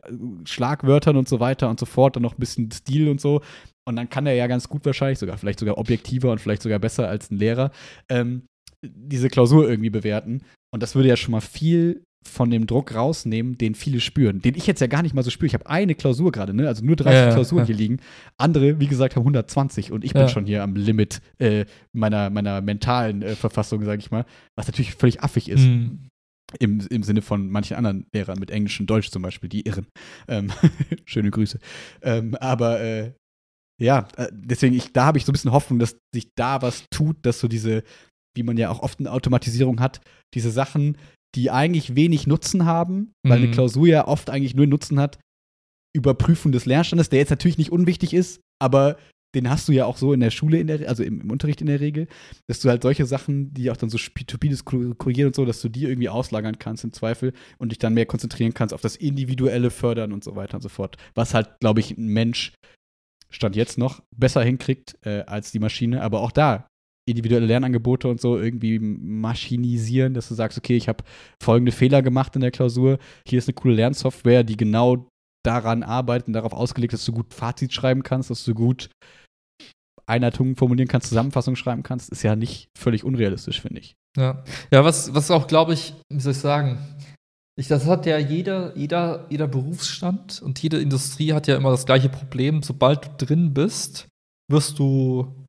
Schlagwörtern und so weiter und so fort, dann noch ein bisschen Stil und so. Und dann kann er ja ganz gut wahrscheinlich, sogar vielleicht sogar objektiver und vielleicht sogar besser als ein Lehrer, ähm, diese Klausur irgendwie bewerten. Und das würde ja schon mal viel von dem Druck rausnehmen, den viele spüren. Den ich jetzt ja gar nicht mal so spüre. Ich habe eine Klausur gerade, ne? Also nur 30 Ja, Klausuren ja. hier liegen. Andere, wie gesagt, haben 120 und ich bin Ja. schon hier am Limit äh, meiner, meiner mentalen äh, Verfassung, sage ich mal. Was natürlich völlig affig ist. Mhm. Im, Im Sinne von manchen anderen Lehrern mit Englisch und Deutsch zum Beispiel, die irren. Ähm, schöne Grüße. Ähm, aber äh, ja, äh, deswegen, ich, da habe ich so ein bisschen Hoffnung, dass sich da was tut, dass so diese, wie man ja auch oft in Automatisierung hat, diese Sachen, die eigentlich wenig Nutzen haben, weil eine Mhm. Klausur ja oft eigentlich nur Nutzen hat, Überprüfung des Lernstandes, der jetzt natürlich nicht unwichtig ist, aber den hast du ja auch so in der Schule, in der, also im, im Unterricht in der Regel, dass du halt solche Sachen, die auch dann so stupides korrigieren und so, dass du die irgendwie auslagern kannst im Zweifel und dich dann mehr konzentrieren kannst auf das individuelle Fördern und so weiter und so fort. Was halt, glaube ich, ein Mensch Stand jetzt noch besser hinkriegt äh, als die Maschine, aber auch da individuelle Lernangebote und so irgendwie maschinisieren, dass du sagst, okay, ich habe folgende Fehler gemacht in der Klausur, hier ist eine coole Lernsoftware, die genau daran arbeitet und darauf ausgelegt, dass du gut Fazit schreiben kannst, dass du gut Einleitungen formulieren kannst, Zusammenfassungen schreiben kannst, ist ja nicht völlig unrealistisch, finde ich. Ja, ja was, was auch, glaube ich, wie soll ich sagen, ich, das hat ja jeder, jeder, jeder Berufsstand und jede Industrie hat ja immer das gleiche Problem. Sobald du drin bist, wirst du,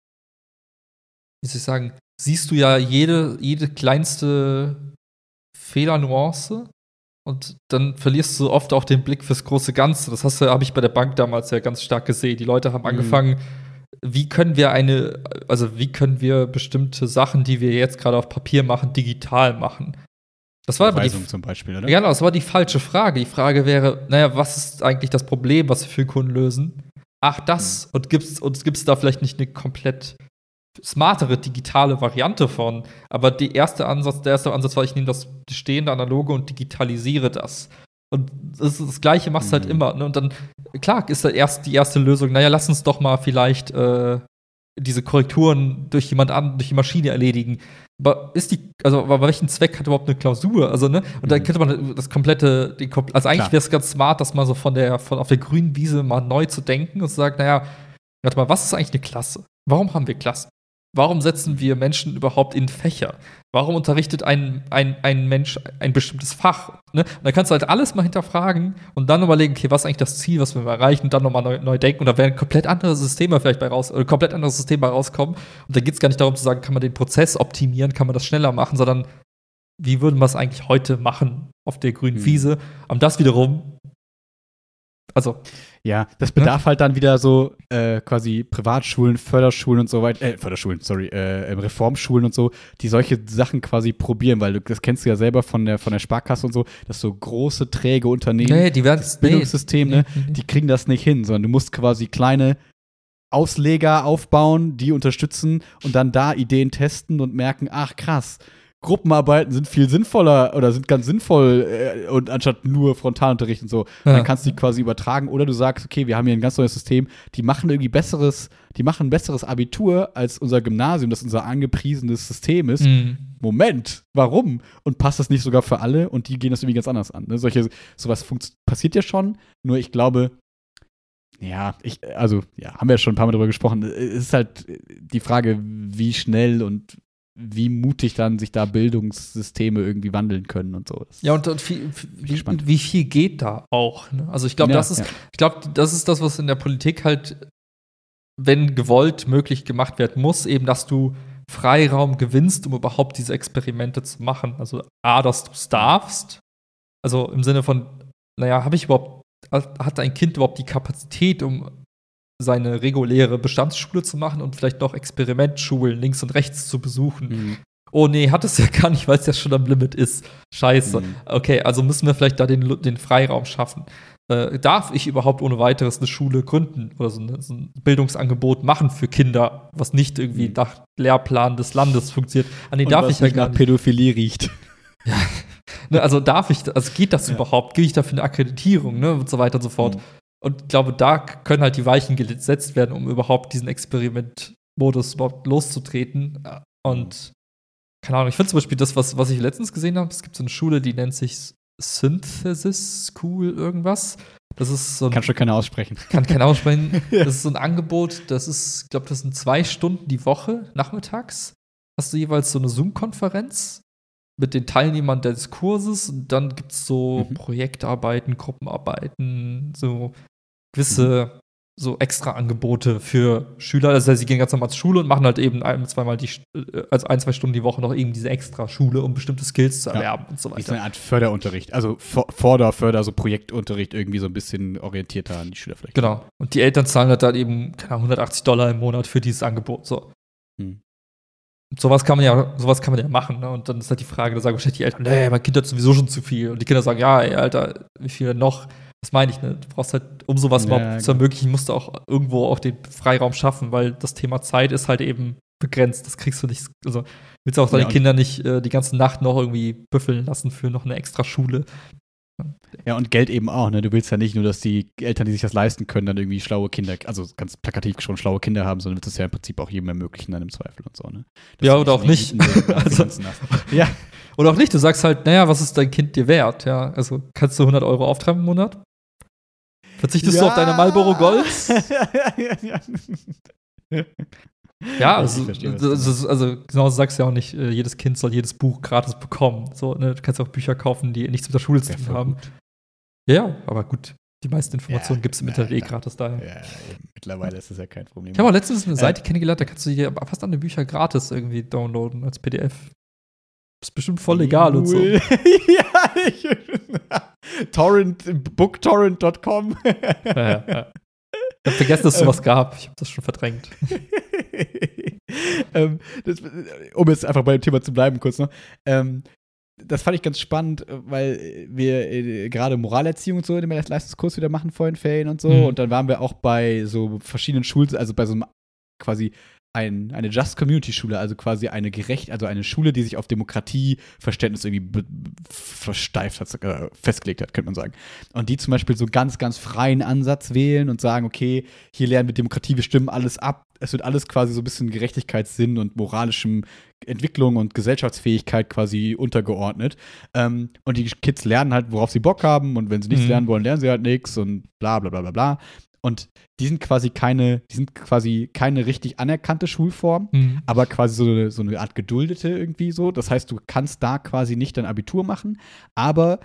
wie soll ich sagen, siehst du ja jede, jede kleinste Fehlernuance und dann verlierst du oft auch den Blick fürs große Ganze. Das hast du, habe ich bei der Bank damals ja ganz stark gesehen. Die Leute haben Mhm. angefangen, wie können wir eine, also wie können wir bestimmte Sachen, die wir jetzt gerade auf Papier machen, digital machen? Das war aber die, zum Beispiel, oder? ja, genau, das war die falsche Frage. Die Frage wäre, naja, was ist eigentlich das Problem, was wir für den Kunden lösen? Ach, das. Und gibt's, und gibt's da vielleicht nicht eine komplett smartere digitale Variante von? Aber die erste Ansatz, der erste Ansatz war, ich nehme das bestehende Analoge und digitalisiere das. Und das, das Gleiche machst du halt Mhm. immer. Ne? Und dann, klar, ist da erst die erste Lösung, naja, lass uns doch mal vielleicht äh, diese Korrekturen durch jemand an, durch die Maschine erledigen. Aber ist die, also aber welchen Zweck hat überhaupt eine Klausur? Also, ne? Und dann Mhm. könnte man das komplette, die, kom- also eigentlich wäre es ganz smart, das mal so von der, von auf der grünen Wiese mal neu zu denken und zu sagen, naja, warte mal, was ist eigentlich eine Klasse? Warum haben wir Klassen? Warum setzen wir Menschen überhaupt in Fächer? Warum unterrichtet ein, ein, ein Mensch ein bestimmtes Fach? Ne? Und dann kannst du halt alles mal hinterfragen und dann überlegen, okay, was ist eigentlich das Ziel, was wir erreichen und dann nochmal neu, neu denken. Und da werden komplett andere Systeme vielleicht bei raus, oder komplett anderes System bei rauskommen. Und da geht es gar nicht darum zu sagen, kann man den Prozess optimieren, kann man das schneller machen, sondern wie würden wir es eigentlich heute machen auf der grünen Hm. Wiese? Und das wiederum, also Ja, das bedarf halt dann wieder so äh, quasi Privatschulen, Förderschulen und so weiter, äh, Förderschulen, sorry, äh, ähm, Reformschulen und so, die solche Sachen quasi probieren, weil du, das kennst du ja selber von der, von der Sparkasse und so, dass so große, träge Unternehmen, nee, die werden das Bildungssystem, ne, nee, nee. die kriegen das nicht hin, sondern du musst quasi kleine Ausleger aufbauen, die unterstützen und dann da Ideen testen und merken, ach krass, Gruppenarbeiten sind viel sinnvoller oder sind ganz sinnvoll äh, und anstatt nur Frontalunterricht und so. Ja. Dann kannst du die quasi übertragen oder du sagst, okay, wir haben hier ein ganz neues System, die machen irgendwie besseres, die machen ein besseres Abitur als unser Gymnasium, das unser angepriesenes System ist. Mhm. Moment, warum? Und passt das nicht sogar für alle und die gehen das irgendwie ganz anders an. Ne? Solche, sowas passiert ja schon, nur ich glaube, ja, ich, also, ja, haben wir ja schon ein paar Mal drüber gesprochen. Es ist halt die Frage, wie schnell und wie mutig dann sich da Bildungssysteme irgendwie wandeln können und so. Das- Ja, und, und viel, wie, wie viel geht da auch? Ne? Also ich glaube, Ja, das ist, ja. ich glaube, das ist das, was in der Politik halt, wenn gewollt, möglich gemacht werden muss, eben, dass du Freiraum gewinnst, um überhaupt diese Experimente zu machen. Also A, dass du es darfst. Also im Sinne von, naja, habe ich überhaupt, hat ein Kind überhaupt die Kapazität, um seine reguläre Bestandsschule zu machen und vielleicht noch Experimentschulen links und rechts zu besuchen? Mhm. Oh nee, hat es ja gar nicht, weil es ja schon am Limit ist. Scheiße. Mhm. Okay, also müssen wir vielleicht da den, den Freiraum schaffen. Äh, darf ich überhaupt ohne weiteres eine Schule gründen oder so, eine, so ein Bildungsangebot machen für Kinder, was nicht irgendwie Mhm. nach Lehrplan des Landes funktioniert? Ah, nee, Und darf was ich ja nicht gar nach nicht. Pädophilie riecht. Ne, also darf ich, also geht das Ja. überhaupt? Gehe ich dafür eine Akkreditierung, ne? Und so weiter und so fort. Mhm. Und ich glaube, da können halt die Weichen gesetzt werden, um überhaupt diesen Experimentmodus überhaupt loszutreten. Und keine Ahnung, ich finde zum Beispiel das, was, was ich letztens gesehen habe, es gibt so eine Schule, die nennt sich Synthesis School irgendwas. Das ist so ein, Kann schon keiner aussprechen. kann keiner aussprechen. Das ist so ein Angebot, das ist, ich glaube, das sind zwei Stunden die Woche nachmittags. Hast du jeweils so eine Zoom-Konferenz mit den Teilnehmern des Kurses und dann gibt es so Mhm. Projektarbeiten, Gruppenarbeiten, so gewisse so extra Angebote für Schüler. Das heißt, sie gehen ganz normal zur Schule und machen halt eben ein, zweimal die, äh, also ein, zwei Stunden die Woche noch eben diese extra Schule, um bestimmte Skills zu Ja. erwerben und so Das ist weiter. eine Art Förderunterricht. Also Vorder-, Förder-, so Projektunterricht irgendwie so ein bisschen orientierter an die Schüler vielleicht. Genau. Und die Eltern zahlen halt dann eben, keine Ahnung, 180 Dollar im Monat für dieses Angebot. So. Hm. Und sowas kann man ja, sowas kann man ja machen, ne? Und dann ist halt die Frage, da sagen wahrscheinlich die Eltern, nee, mein Kind hat sowieso schon zu viel. Und die Kinder sagen, ja, ey, Alter, wie viel denn noch? Das meine ich, ne? Du brauchst halt, um sowas Ja, überhaupt zu genau. ermöglichen, musst du auch irgendwo auch den Freiraum schaffen, weil das Thema Zeit ist halt eben begrenzt. Das kriegst du nicht, also willst du auch deine Ja, Kinder nicht äh, die ganze Nacht noch irgendwie büffeln lassen für noch eine extra Schule. Ja, und Geld eben auch, ne? Du willst ja nicht nur, dass die Eltern, die sich das leisten können, dann irgendwie schlaue Kinder, also ganz plakativ schon schlaue Kinder haben, sondern willst es ja im Prinzip auch jedem ermöglichen, dann im Zweifel und so, ne? Das Ja, oder auch nicht. den Also- ja. Oder auch nicht, du sagst halt, naja, was ist dein Kind dir wert? Ja, also kannst du 100 Euro auftreiben im Monat? Verzichtest du auf deine Marlboro Gold? Ja, also, ich verstehe, du ist, also genau, du sagst ja auch nicht, äh, jedes Kind soll jedes Buch gratis bekommen. So, ne? Du kannst auch Bücher kaufen, die nichts mit der Schule zu tun haben. gut. Ja, ja, aber gut, die meisten Informationen Ja, gibt es im Internet eh gratis daher. Ja, mittlerweile ist das ja kein Problem. Ich habe auch letztens eine Äh. Seite kennengelernt, da kannst du dir fast alle Bücher gratis irgendwie downloaden als PDF. Ist bestimmt voll legal und so. Cool. ja, ich, Torrent, booktorrent.com. Ja, ja. Ich hab vergessen, dass es sowas gab. Ich habe das schon verdrängt. ähm, das, um jetzt einfach bei dem Thema zu bleiben, kurz noch. Ähm, das fand ich ganz spannend, weil wir äh, gerade Moralerziehung und so in dem Leistungskurs wieder machen vor den Ferien und so. Mhm. Und dann waren wir auch bei so verschiedenen Schulen, also bei so einem quasi ein, eine Just Community Schule, also quasi eine gerecht, also eine Schule, die sich auf Demokratieverständnis irgendwie versteift hat, äh, festgelegt hat, könnte man sagen. Und die zum Beispiel so ganz, ganz freien Ansatz wählen und sagen, okay, hier lernen wir Demokratie, wir stimmen alles ab. Es wird alles quasi so ein bisschen Gerechtigkeitssinn und moralischem Entwicklung und Gesellschaftsfähigkeit quasi untergeordnet. Ähm, und die Kids lernen halt, worauf sie Bock haben und wenn sie nichts Mhm. lernen wollen, lernen sie halt nichts und bla bla bla bla bla. Und die sind quasi keine, die sind quasi keine richtig anerkannte Schulform, Mhm. aber quasi so eine, so eine Art geduldete irgendwie so. Das heißt, du kannst da quasi nicht dein Abitur machen, aber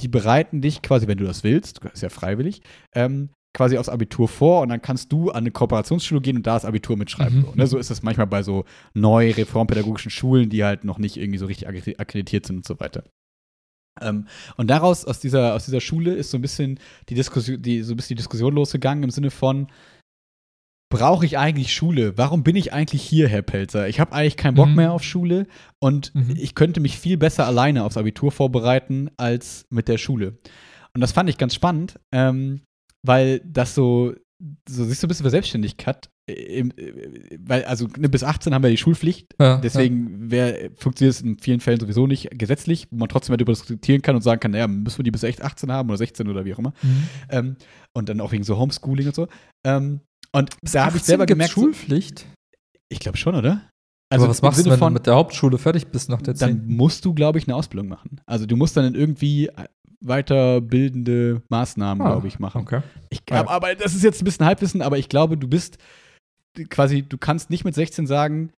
die bereiten dich quasi, wenn du das willst, das ist ja freiwillig, ähm, quasi aufs Abitur vor und dann kannst du an eine Kooperationsschule gehen und da das Abitur mitschreiben. Mhm. So, ne? so ist es manchmal bei so neu reformpädagogischen Schulen, die halt noch nicht irgendwie so richtig akkre- akkreditiert sind und so weiter. Ähm, und daraus, aus dieser, aus dieser Schule, ist so ein bisschen die Diskussion, die, so ein bisschen die Diskussion losgegangen im Sinne von, brauche ich eigentlich Schule? Warum bin ich eigentlich hier, Herr Pelzer? Ich habe eigentlich keinen Bock Mhm. mehr auf Schule und Mhm. ich könnte mich viel besser alleine aufs Abitur vorbereiten als mit der Schule. Und das fand ich ganz spannend, ähm, weil das so, so sich so ein bisschen Verselbstständigt äh, im- äh, weil, also ne, bis 18 haben wir die Schulpflicht, Ja, deswegen wär, funktioniert es in vielen Fällen sowieso nicht gesetzlich, wo man trotzdem darüber diskutieren kann und sagen kann, naja, müssen wir die bis echt 18 haben oder 16 oder wie auch immer. Ja. Mhm. Ähm, und dann auch wegen so Homeschooling und so. Ähm, und da habe ich 18 selber gemerkt, so, Schulpflicht. ich glaube schon, oder? Also, Aber was machst du, Sinne wenn von, du mit der Hauptschule fertig bist nach der dann 10? musst du, glaube ich, eine Ausbildung machen. Also du musst dann irgendwie weiterbildende Maßnahmen, Ah, glaube ich, machen. Okay. Ich, Ah, ja. aber, das ist jetzt ein bisschen Halbwissen, aber ich glaube, du bist quasi, du kannst nicht mit 16 sagen,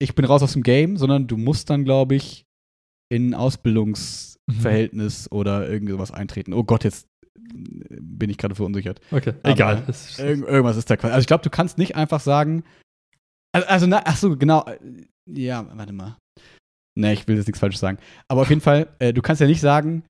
ich bin raus aus dem Game, sondern du musst dann, glaube ich, in ein Ausbildungsverhältnis oder irgend sowas eintreten. Oh Gott, jetzt bin ich gerade verunsichert. Okay. Aber Egal. Irgend, irgendwas ist da quasi. Also ich glaube, du kannst nicht einfach sagen. Also, also na, ach so, genau. Ja, warte mal. Ne, ich will jetzt nichts Falsches sagen. Aber auf jeden Fall, äh, du kannst ja nicht sagen,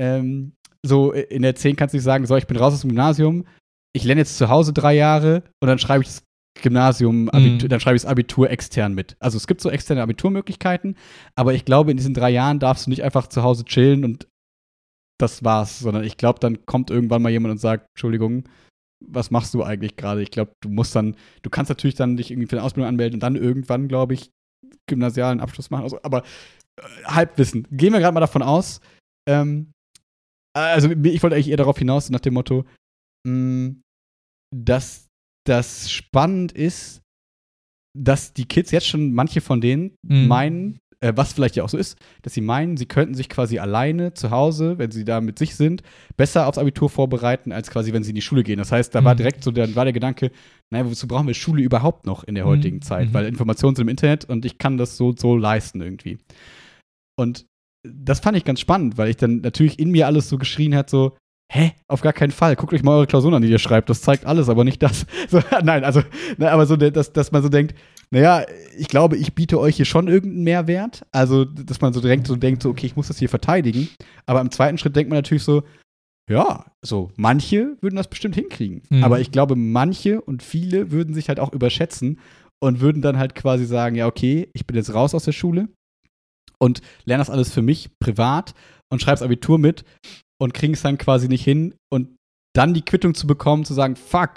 ähm, so äh, in der 10 kannst du nicht sagen, so, ich bin raus aus dem Gymnasium, ich lerne jetzt zu Hause drei Jahre und dann schreibe ich das Gymnasium, Abitur, Mhm. dann schreibe ich das Abitur extern mit. Also es gibt so externe Abiturmöglichkeiten, aber ich glaube, in diesen drei Jahren darfst du nicht einfach zu Hause chillen und das war's, sondern ich glaube, dann kommt irgendwann mal jemand und sagt, Entschuldigung, was machst du eigentlich gerade? Ich glaube, du musst dann, du kannst natürlich dann dich irgendwie für eine Ausbildung anmelden und dann irgendwann, glaube ich, gymnasialen Abschluss machen. Also, aber äh, Halbwissen. Gehen wir gerade mal davon aus. Ähm, also ich wollte eigentlich eher darauf hinaus, nach dem Motto, mh, dass das spannend ist, dass die Kids jetzt schon, manche von denen Mhm. meinen, äh, was vielleicht ja auch so ist, dass sie meinen, sie könnten sich quasi alleine zu Hause, wenn sie da mit sich sind, besser aufs Abitur vorbereiten, als quasi, wenn sie in die Schule gehen. Das heißt, da war Mhm. direkt so, dann war der Gedanke, naja, wozu brauchen wir Schule überhaupt noch in der Mhm. heutigen Zeit? Mhm. Weil Informationen sind im Internet und ich kann das so, so leisten irgendwie. Und das fand ich ganz spannend, weil ich dann natürlich in mir alles so geschrien hat, so, hä, auf gar keinen Fall, guckt euch mal eure Klausuren an, die ihr schreibt, das zeigt alles, aber nicht das. So, nein, also, na, aber so, dass, dass man so denkt, naja, ich glaube, ich biete euch hier schon irgendeinen Mehrwert. Also, dass man so direkt so denkt, so, okay, ich muss das hier verteidigen. Aber im zweiten Schritt denkt man natürlich so, ja, so, manche würden das bestimmt hinkriegen. Mhm. Aber ich glaube, manche und viele würden sich halt auch überschätzen und würden dann halt quasi sagen, ja, okay, ich bin jetzt raus aus der Schule und lerne das alles für mich privat und schreib's Abitur mit und kriegen es dann quasi nicht hin und dann die Quittung zu bekommen, zu sagen, fuck,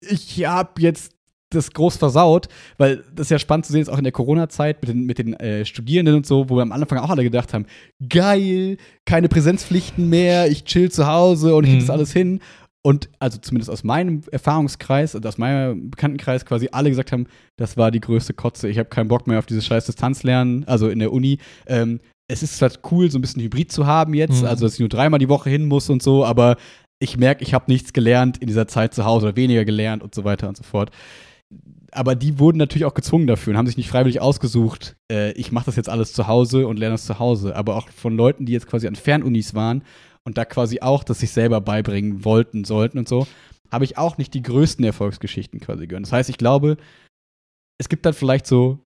ich hab jetzt das groß versaut, weil das ist ja spannend zu sehen, jetzt auch in der Corona-Zeit mit den, mit den äh, Studierenden und so, wo wir am Anfang auch alle gedacht haben, geil, keine Präsenzpflichten mehr, ich chill zu Hause und ich krieg Mhm. das alles hin. Und also zumindest aus meinem Erfahrungskreis und aus meinem Bekanntenkreis quasi alle gesagt haben, das war die größte Kotze, ich habe keinen Bock mehr auf dieses scheiß Distanzlernen, also in der Uni. Ähm, es ist halt cool, so ein bisschen Hybrid zu haben jetzt, Mhm. also dass ich nur dreimal die Woche hin muss und so, aber ich merke, ich habe nichts gelernt in dieser Zeit zu Hause oder weniger gelernt und so weiter und so fort. Aber die wurden natürlich auch gezwungen dafür und haben sich nicht freiwillig ausgesucht, äh, ich mache das jetzt alles zu Hause und lerne das zu Hause. Aber auch von Leuten, die jetzt quasi an Fernunis waren und da quasi auch das sich selber beibringen wollten, sollten und so, habe ich auch nicht die größten Erfolgsgeschichten quasi gehört. Das heißt, ich glaube, es gibt dann vielleicht so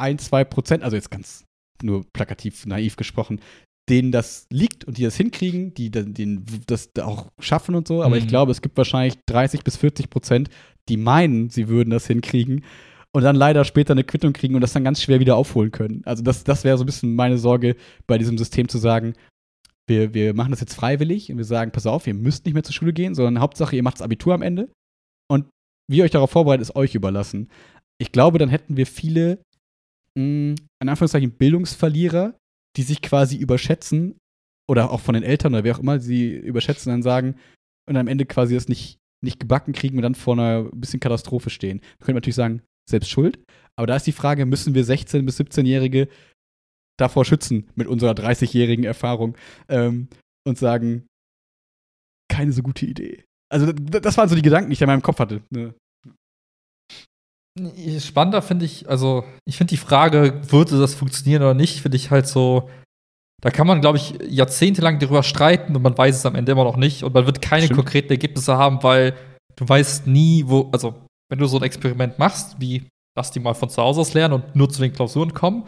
ein, zwei Prozent, also jetzt ganz nur plakativ naiv gesprochen, denen das liegt und die das hinkriegen, die dann den, das auch schaffen und so. Aber ich Mhm. glaube, es gibt wahrscheinlich 30 bis 40 Prozent, die meinen, sie würden das hinkriegen und dann leider später eine Quittung kriegen und das dann ganz schwer wieder aufholen können. Also das, das wäre so ein bisschen meine Sorge bei diesem System zu sagen, wir, wir machen das jetzt freiwillig und wir sagen, pass auf, ihr müsst nicht mehr zur Schule gehen, sondern Hauptsache, ihr macht das Abitur am Ende und wie ihr euch darauf vorbereitet, ist euch überlassen. Ich glaube, dann hätten wir viele, mh, in Anführungszeichen, Bildungsverlierer, die sich quasi überschätzen oder auch von den Eltern oder wer auch immer, sie überschätzen und dann sagen und am Ende quasi das nicht, nicht gebacken kriegen und dann vor einer bisschen Katastrophe stehen. Wir können natürlich sagen, selbst schuld, aber da ist die Frage, müssen wir 16- bis 17-Jährige davor schützen mit unserer 30-jährigen Erfahrung ähm, und sagen, keine so gute Idee. Also, das waren so die Gedanken, die ich in meinem Kopf hatte. Ne? Spannender finde ich, also ich finde die Frage, würde das funktionieren oder nicht, finde ich halt so, da kann man, glaube ich, jahrzehntelang darüber streiten und man weiß es am Ende immer noch nicht und man wird keine Stimmt. konkreten Ergebnisse haben, weil du weißt nie, wo, also wenn du so ein Experiment machst, wie lass die mal von zu Hause aus lernen und nur zu den Klausuren kommen,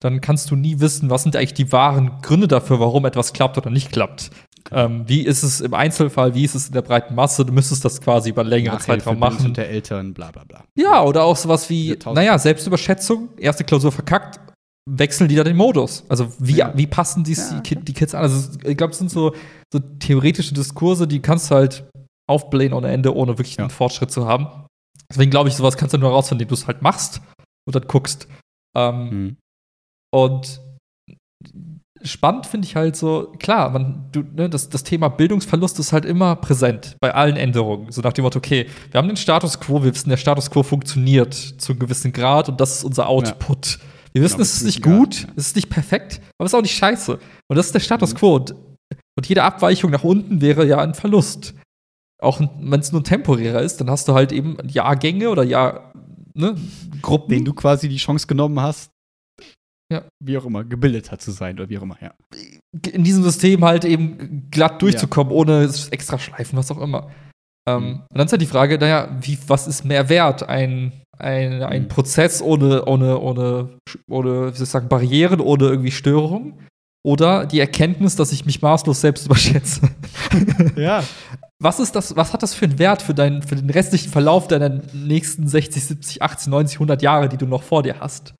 dann kannst du nie wissen, was sind eigentlich die wahren Gründe dafür, warum etwas klappt oder nicht klappt. Ähm, wie ist es im Einzelfall, wie ist es in der breiten Masse? Du müsstest das quasi über einen längeren Zeitraum machen. der Eltern, bla bla bla. Ja, oder auch sowas wie, naja, Selbstüberschätzung, erste Klausur verkackt, wechseln die dann den Modus. Also wie, ja. wie passen die, ja, okay. die Kids an? Also ich glaube, es sind so, so theoretische Diskurse, die kannst du halt aufblähen ohne Ende, ohne wirklich ja. einen Fortschritt zu haben. Deswegen glaube ich, sowas kannst du nur rausfinden, indem du es halt machst und dann guckst. Ähm, mhm. Und spannend finde ich halt so, klar, man, du, ne, das, das Thema Bildungsverlust ist halt immer präsent bei allen Änderungen. So nach dem Motto, okay, wir haben den Status quo, wir wissen, der Status quo funktioniert zu einem gewissen Grad und das ist unser Output. Ja. Wir wissen, genau, es ist nicht gut, ja. es ist nicht perfekt, aber es ist auch nicht scheiße. Und das ist der Status mhm. quo. Und, und jede Abweichung nach unten wäre ja ein Verlust. Auch wenn es nur temporärer ist, dann hast du halt eben Jahrgänge oder Jahr, ne, Gruppen. Den du quasi die Chance genommen hast, ja. wie auch immer, gebildet hat zu sein oder wie auch immer, ja. In diesem System halt eben glatt durchzukommen, ja. ohne extra Schleifen, was auch immer. Ähm, mhm. Und dann ist halt die Frage, naja, wie, was ist mehr wert? Ein, ein, ein mhm. Prozess ohne, ohne, ohne, ohne, wie soll ich sagen, Barrieren, ohne irgendwie Störungen? Oder die Erkenntnis, dass ich mich maßlos selbst überschätze. ja. Was ist das, was hat das für einen Wert für, deinen, für den restlichen Verlauf deiner nächsten 60, 70, 80, 90, 100 Jahre, die du noch vor dir hast?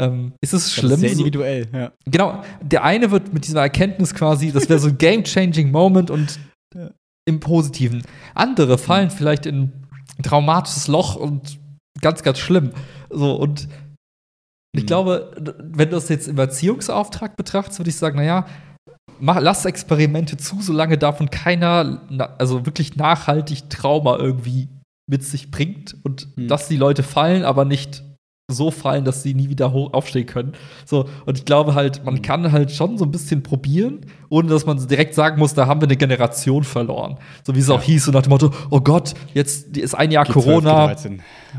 Ähm, ist es schlimm? Das ist sehr individuell, ja. Genau. Der eine wird mit dieser Erkenntnis quasi, das wäre so ein game-changing Moment und ja. im Positiven. Andere fallen mhm. vielleicht in ein traumatisches Loch und ganz, ganz schlimm. So, und ich mhm. glaube, wenn du das jetzt im Erziehungsauftrag betrachtest, würde ich sagen, naja, mach, lass Experimente zu, solange davon keiner, also wirklich nachhaltig Trauma irgendwie mit sich bringt und mhm. dass die Leute fallen, aber nicht so fallen, dass sie nie wieder hoch aufstehen können. So, und ich glaube halt, man kann halt schon so ein bisschen probieren, ohne dass man direkt sagen muss, da haben wir eine Generation verloren. So wie es ja. auch hieß, so nach dem Motto, oh Gott, jetzt ist ein Jahr Corona,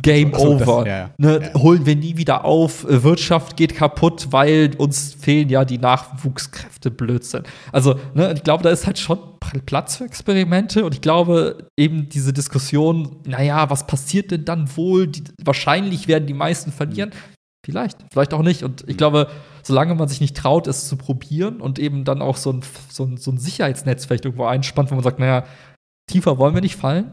Game so, over. Das, ja, ne, Holen wir nie wieder auf, äh, Wirtschaft geht kaputt, weil uns fehlen ja die Nachwuchskräfte, Blödsinn. Also, ne, ich glaube, da ist halt schon Platz für Experimente und ich glaube eben diese Diskussion, naja, was passiert denn dann wohl? Die, wahrscheinlich werden die meisten verlieren. Vielleicht, vielleicht auch nicht. Und ich glaube, solange man sich nicht traut, es zu probieren und eben dann auch so ein, so ein, so ein Sicherheitsnetz vielleicht irgendwo einspannt, wo man sagt, naja, tiefer wollen wir nicht fallen.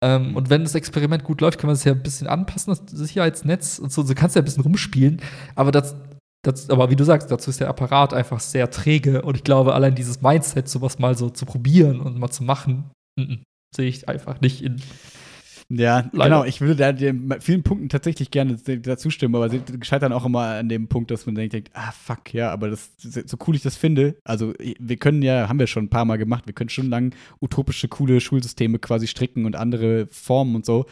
Ähm, mhm. und wenn das Experiment gut läuft, kann man es ja ein bisschen anpassen, das Sicherheitsnetz und so. So kannst du ja ein bisschen rumspielen. Aber das, das, aber wie du sagst, dazu ist der Apparat einfach sehr träge. Und ich glaube, allein dieses Mindset, sowas mal so zu probieren und mal zu machen, sehe ich einfach nicht in ja, Leider. genau. Ich würde da den vielen Punkten tatsächlich gerne dazu stimmen, aber sie scheitern auch immer an dem Punkt, dass man denkt, ah, fuck, ja, aber das, so cool ich das finde, also wir können ja, haben wir schon ein paar Mal gemacht, wir können schon lang utopische, coole Schulsysteme quasi stricken und andere Formen und so.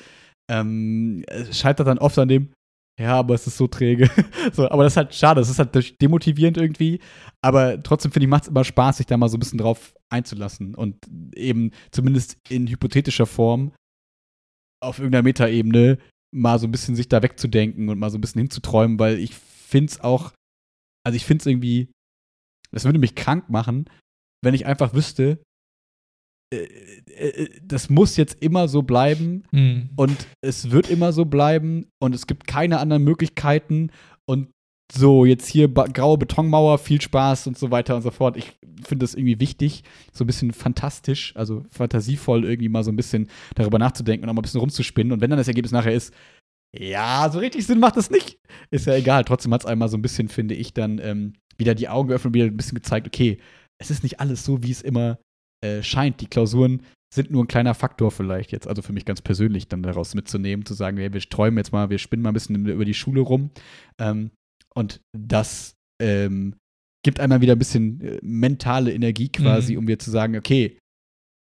Ähm, es scheitert dann oft an dem, ja, aber es ist so träge. so, aber das ist halt schade, es ist halt demotivierend irgendwie. Aber trotzdem finde ich, macht es immer Spaß, sich da mal so ein bisschen drauf einzulassen und eben zumindest in hypothetischer Form auf irgendeiner Metaebene mal so ein bisschen sich da wegzudenken und mal so ein bisschen hinzuträumen, weil ich finde es auch, also ich finde es irgendwie, das würde mich krank machen, wenn ich einfach wüsste, das muss jetzt immer so bleiben mhm. und es wird immer so bleiben und es gibt keine anderen Möglichkeiten und so, jetzt hier graue Betonmauer, viel Spaß und so weiter und so fort. Ich finde das irgendwie wichtig, so ein bisschen fantastisch, also fantasievoll irgendwie mal so ein bisschen darüber nachzudenken und auch mal ein bisschen rumzuspinnen. Und wenn dann das Ergebnis nachher ist, ja, so richtig Sinn macht das nicht, ist ja egal. Trotzdem hat es einmal so ein bisschen, finde ich, dann ähm, wieder die Augen geöffnet und wieder ein bisschen gezeigt, okay, es ist nicht alles so, wie es immer äh, scheint. Die Klausuren sind nur ein kleiner Faktor vielleicht jetzt, also für mich ganz persönlich dann daraus mitzunehmen, zu sagen, hey, wir träumen jetzt mal, wir spinnen mal ein bisschen über die Schule rum. Ähm, und das ähm, gibt einmal wieder ein bisschen äh, mentale Energie quasi, mhm. um mir zu sagen, okay,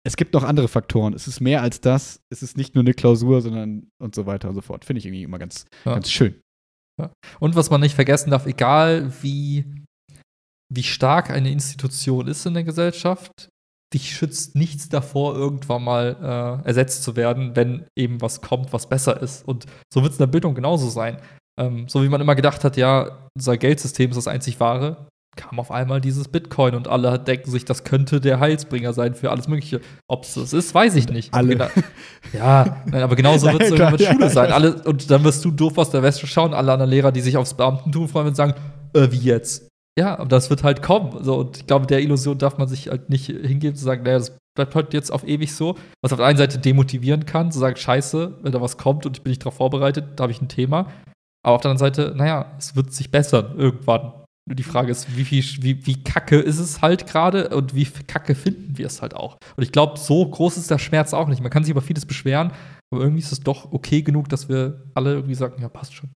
es gibt noch andere Faktoren. Es ist mehr als das. Es ist nicht nur eine Klausur, sondern und so weiter und so fort. Finde ich irgendwie immer ganz, ja. ganz schön. Ja. Und was man nicht vergessen darf, egal wie, wie stark eine Institution ist in der Gesellschaft, dich schützt nichts davor, irgendwann mal äh, ersetzt zu werden, wenn eben was kommt, was besser ist. Und so wird es in der Bildung genauso sein. Ähm, so wie man immer gedacht hat, ja, unser Geldsystem ist das einzig wahre, kam auf einmal dieses Bitcoin und alle denken sich, das könnte der Heilsbringer sein für alles Mögliche. Ob es das ist, weiß ich nicht. Alle. Gedacht, ja, nein, aber genauso wird es klar, mit Schule sein. Alle, und dann wirst du doof aus der Weste schauen, alle anderen Lehrer, die sich aufs Beamtentum freuen und sagen, äh, wie jetzt? Ja, aber das wird halt kommen. So, und ich glaube, der Illusion darf man sich halt nicht hingeben, zu sagen, naja, das bleibt halt jetzt auf ewig so. Was auf der einen Seite demotivieren kann, zu sagen, scheiße, wenn da was kommt und ich bin nicht darauf vorbereitet, da habe ich ein Thema. Aber auf der anderen Seite, naja, es wird sich bessern irgendwann. Nur die Frage ist, wie, viel, wie, wie kacke ist es halt gerade und wie kacke finden wir es halt auch. Und ich glaube, so groß ist der Schmerz auch nicht. Man kann sich über vieles beschweren, aber irgendwie ist es doch okay genug, dass wir alle irgendwie sagen, ja, passt schon,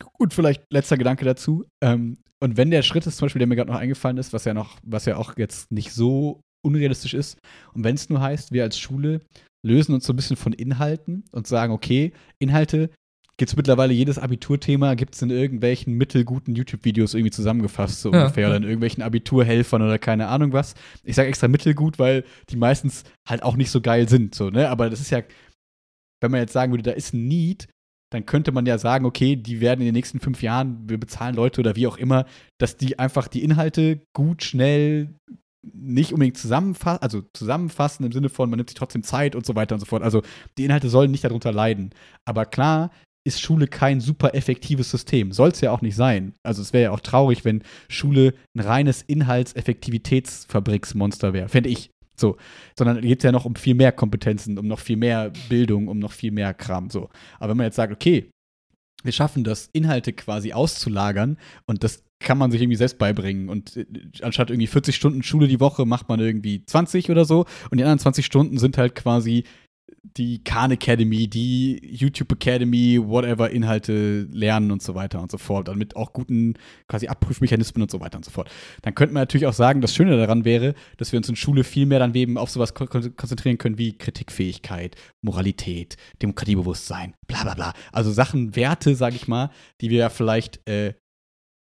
Gut, vielleicht letzter Gedanke dazu. Ähm, und wenn der Schritt ist, zum Beispiel, der mir gerade noch eingefallen ist, was ja noch, was ja auch jetzt nicht so unrealistisch ist, und wenn es nur heißt, wir als Schule lösen uns so ein bisschen von Inhalten und sagen, okay, Inhalte gibt es mittlerweile jedes Abiturthema, gibt es in irgendwelchen mittelguten YouTube-Videos irgendwie zusammengefasst, so Ja, ungefähr, oder in irgendwelchen Abiturhelfern oder keine Ahnung was. Ich sage extra mittelgut, weil die meistens halt auch nicht so geil sind, so, ne? Aber das ist ja, wenn man jetzt sagen würde, da ist ein Need, dann könnte man ja sagen, okay, die werden in den nächsten fünf Jahren, wir bezahlen Leute oder wie auch immer, dass die einfach die Inhalte gut, schnell, nicht unbedingt zusammenfassen, also zusammenfassen im Sinne von, man nimmt sich trotzdem Zeit und so weiter und so fort. Also die Inhalte sollen nicht darunter leiden. Aber klar ist Schule kein super effektives System. Soll es ja auch nicht sein. Also es wäre ja auch traurig, wenn Schule ein reines Inhaltseffektivitätsfabriksmonster wäre. Fände ich. So. Sondern geht es ja noch um viel mehr Kompetenzen, um noch viel mehr Bildung, um noch viel mehr Kram. So. Aber wenn man jetzt sagt, okay, wir schaffen das, Inhalte quasi auszulagern und das kann man sich irgendwie selbst beibringen. Und äh, anstatt irgendwie 40 Stunden Schule die Woche macht man irgendwie 20 oder so. Und die anderen 20 Stunden sind halt quasi die Khan Academy, die YouTube Academy, whatever, Inhalte lernen und so weiter und so fort. Und mit auch guten quasi Abprüfmechanismen und so weiter und so fort. Dann könnte man natürlich auch sagen, das Schöne daran wäre, dass wir uns in Schule viel mehr dann eben auf sowas kon kon konzentrieren können wie Kritikfähigkeit, Moralität, Demokratiebewusstsein, bla bla bla. Also Sachen, Werte, sag ich mal, die wir ja vielleicht äh,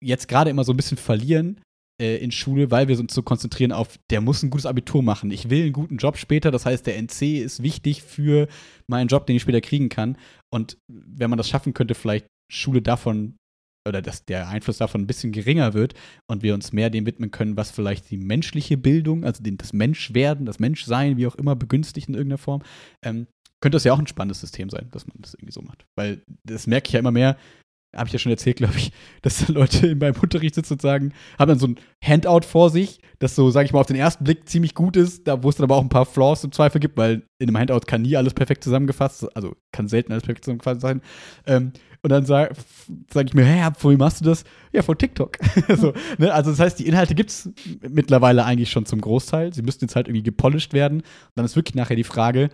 jetzt gerade immer so ein bisschen verlieren äh, in Schule, weil wir uns so konzentrieren auf, der muss ein gutes Abitur machen. Ich will einen guten Job später, das heißt, der NC ist wichtig für meinen Job, den ich später kriegen kann. Und wenn man das schaffen könnte, vielleicht Schule davon oder dass der Einfluss davon ein bisschen geringer wird und wir uns mehr dem widmen können, was vielleicht die menschliche Bildung, also das Menschwerden, das Menschsein, wie auch immer, begünstigt in irgendeiner Form, ähm, könnte das ja auch ein spannendes System sein, dass man das irgendwie so macht. Weil das merke ich ja immer mehr, habe ich ja schon erzählt, glaube ich, dass da Leute in meinem Unterricht sitzen und sagen, haben dann so ein Handout vor sich, das so, sage ich mal, auf den ersten Blick ziemlich gut ist, da wo es dann aber auch ein paar Flaws im Zweifel gibt, weil in einem Handout kann nie alles perfekt zusammengefasst, also kann selten alles perfekt zusammengefasst sein. Ähm, und dann sage sag ich mir, hä, wem machst du das? Ja, von TikTok. so, ne? Also das heißt, die Inhalte gibt es mittlerweile eigentlich schon zum Großteil. Sie müssten jetzt halt irgendwie gepolished werden. Und dann ist wirklich nachher die Frage,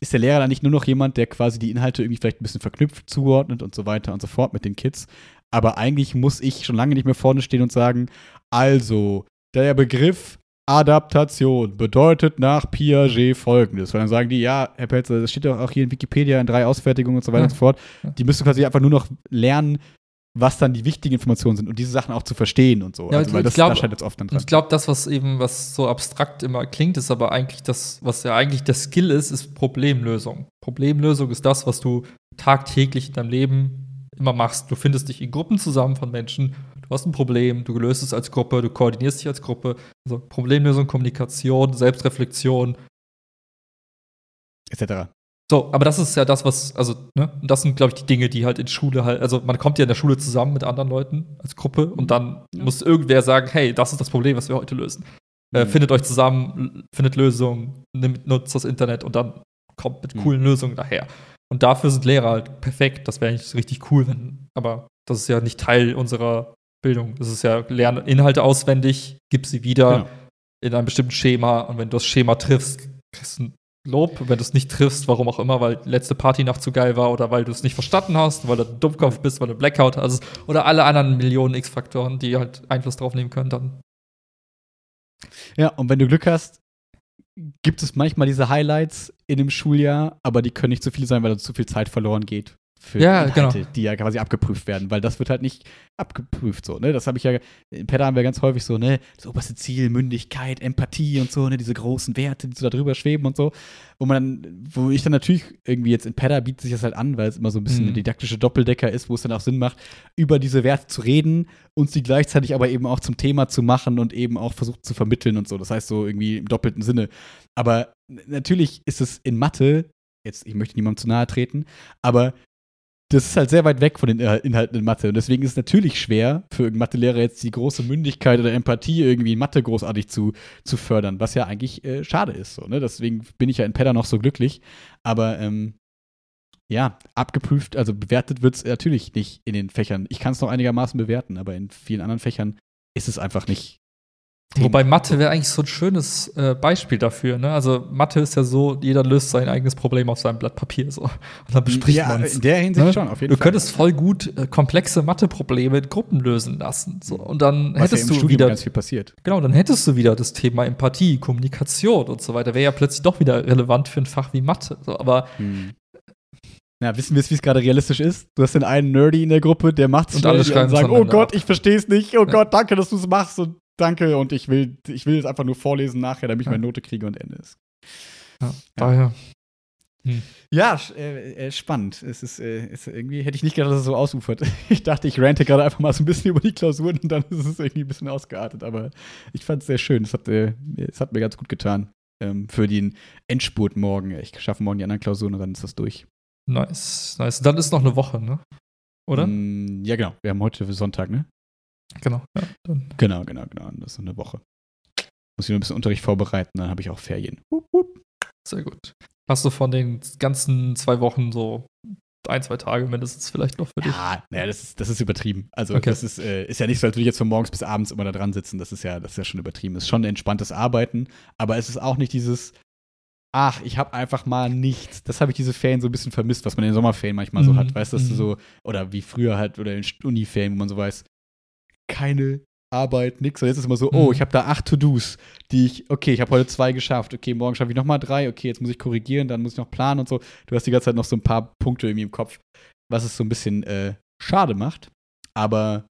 ist der Lehrer dann nicht nur noch jemand, der quasi die Inhalte irgendwie vielleicht ein bisschen verknüpft, zuordnet und so weiter und so fort mit den Kids. Aber eigentlich muss ich schon lange nicht mehr vorne stehen und sagen, also, der Begriff Adaptation bedeutet nach Piaget folgendes. Weil dann sagen die, ja, Herr Pelzer, das steht doch auch hier in Wikipedia in drei Ausfertigungen und so weiter Ja. und so fort. Die müssen quasi einfach nur noch lernen, was dann die wichtigen Informationen sind und diese Sachen auch zu verstehen und so. Ja, also, weil ich das glaub- da scheint jetzt oft dann dran. ich glaube, das, was eben, was so abstrakt immer klingt, ist aber eigentlich das, was ja eigentlich der Skill ist, ist Problemlösung. Problemlösung ist das, was du tagtäglich in deinem Leben immer machst. Du findest dich in Gruppen zusammen von Menschen, du hast ein Problem, du löst es als Gruppe, du koordinierst dich als Gruppe. Also Problemlösung, Kommunikation, Selbstreflexion. Etc. So, aber das ist ja das, was, also, ne, und das sind, glaube ich, die Dinge, die halt in Schule halt, also man kommt ja in der Schule zusammen mit anderen Leuten als Gruppe und dann Ja. muss irgendwer sagen, hey, das ist das Problem, was wir heute lösen. Äh, Mhm. findet euch zusammen, findet Lösungen, nimmt, nutzt das Internet und dann kommt mit Mhm. coolen Lösungen daher. Und dafür sind Lehrer halt perfekt. Das wäre eigentlich richtig cool, wenn, aber das ist ja nicht Teil unserer Bildung. Das ist ja lernen Inhalte auswendig, gib sie wieder Genau. in einem bestimmten Schema und wenn du das Schema triffst, kriegst du ein Lob. Wenn du es nicht triffst, warum auch immer, weil letzte Partynacht zu geil war oder weil du es nicht verstanden hast, weil du Dummkopf bist, weil du Blackout hast oder alle anderen Millionen X-Faktoren, die halt Einfluss drauf nehmen können, dann Ja, und wenn du Glück hast, gibt es manchmal diese Highlights in dem Schuljahr, aber die können nicht zu viele sein, weil da zu viel Zeit verloren geht. Für Ja, Inhalte, genau. die ja quasi abgeprüft werden, weil das wird halt nicht abgeprüft so, ne? Das habe ich ja, in Pedda haben wir ganz häufig so, ne, das oberste Ziel, Mündigkeit, Empathie und so, ne, diese großen Werte, die so da drüber schweben und so. Wo man wo ich dann natürlich irgendwie jetzt in Pedda bietet sich das halt an, weil es immer so ein bisschen Mhm. eine didaktische Doppeldecker ist, wo es dann auch Sinn macht, über diese Werte zu reden und sie gleichzeitig aber eben auch zum Thema zu machen und eben auch versucht zu vermitteln und so. Das heißt so irgendwie im doppelten Sinne. Aber natürlich ist es in Mathe, jetzt, ich möchte niemandem zu nahe treten, aber das ist halt sehr weit weg von den Inhal- Inhalten in Mathe. Und deswegen ist es natürlich schwer für irgendeinen Mathelehrer jetzt die große Mündigkeit oder Empathie irgendwie in Mathe großartig zu, zu fördern, was ja eigentlich äh, schade ist. So, ne? Deswegen bin ich ja in Pedda noch so glücklich. Aber ähm, ja, abgeprüft, also bewertet wird es natürlich nicht in den Fächern. Ich kann es noch einigermaßen bewerten, aber in vielen anderen Fächern ist es einfach nicht. Wobei Mathe wäre eigentlich so ein schönes äh, Beispiel dafür. Ne? Also Mathe ist ja so, jeder löst sein eigenes Problem auf seinem Blatt Papier so. Und dann bespricht ja, man es. in der Hinsicht Ne? schon, auf jeden Du Fall. könntest voll gut äh, komplexe Matheprobleme in Gruppen lösen lassen. So. Und dann was ja hättest im du Studium wieder ganz viel passiert. Genau, dann hättest du wieder das Thema Empathie, Kommunikation und so weiter. Wäre ja plötzlich doch wieder relevant für ein Fach wie Mathe. So, aber Hm. Ja, wissen wir, wie es gerade realistisch ist? Du hast den einen Nerdy in der Gruppe, der macht Und alle und sagen, oh Gott, ab. ich verstehe es nicht. Oh Gott, danke, dass du es machst und danke und ich will, ich will es einfach nur vorlesen nachher, damit ich Ja. meine Note kriege und Ende ist. ja, daher. Ja, sch- äh, äh, spannend. Es ist, äh, ist irgendwie, hätte ich nicht gedacht, dass es so ausufert. Ich dachte, ich rante gerade einfach mal so ein bisschen über die Klausuren und dann ist es irgendwie ein bisschen ausgeartet. Aber ich fand es sehr schön. Es hat, äh, es hat mir ganz gut getan. Ähm, für den Endspurt morgen. Ich schaffe morgen die anderen Klausuren und dann ist das durch. Nice, nice. Dann ist noch eine Woche, ne? Oder? Mm, ja, genau. Wir haben heute Sonntag, ne? Genau. Ja. Genau, genau, genau. Das ist eine Woche. Muss ich nur ein bisschen Unterricht vorbereiten, dann habe ich auch Ferien. Sehr gut. Hast du von den ganzen zwei Wochen so ein, zwei Tage mindestens vielleicht noch für dich? Ja, naja, das ist, das ist übertrieben. Also Okay. das ist, äh, ist ja nicht so, als würde ich jetzt von morgens bis abends immer da dran sitzen. Das ist ja, das ist ja schon übertrieben. Es ist schon ein entspanntes Arbeiten, aber es ist auch nicht dieses, ach, ich habe einfach mal nichts. Das habe ich diese Ferien so ein bisschen vermisst, was man in den Sommerferien manchmal so Mhm, hat. Weißt du, dass du mhm. so, oder wie früher halt, oder in Uniferien, wo man so weiß, keine Arbeit, nix. Und jetzt ist immer so, oh, Mhm. ich habe da acht To-Dos, die ich, okay, ich habe heute zwei geschafft, okay, morgen schaffe ich nochmal drei, okay, jetzt muss ich korrigieren, dann muss ich noch planen und so. Du hast die ganze Zeit noch so ein paar Punkte irgendwie im Kopf, was es so ein bisschen äh, schade macht, aber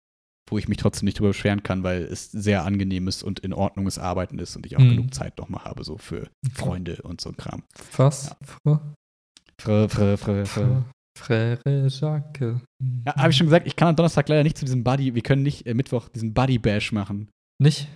wo ich mich trotzdem nicht drüber beschweren kann, weil es sehr angenehmes und in Ordnunges Arbeiten ist und ich auch Mhm. genug Zeit nochmal habe, so für Freunde und so ein Kram. Was? Fr- Fre, fre, fre, fre. Fr- Frère Jacques. Ja, habe ich schon gesagt, ich kann am Donnerstag leider nicht zu diesem Buddy, wir können nicht äh, Mittwoch diesen Buddy Bash machen. Nicht?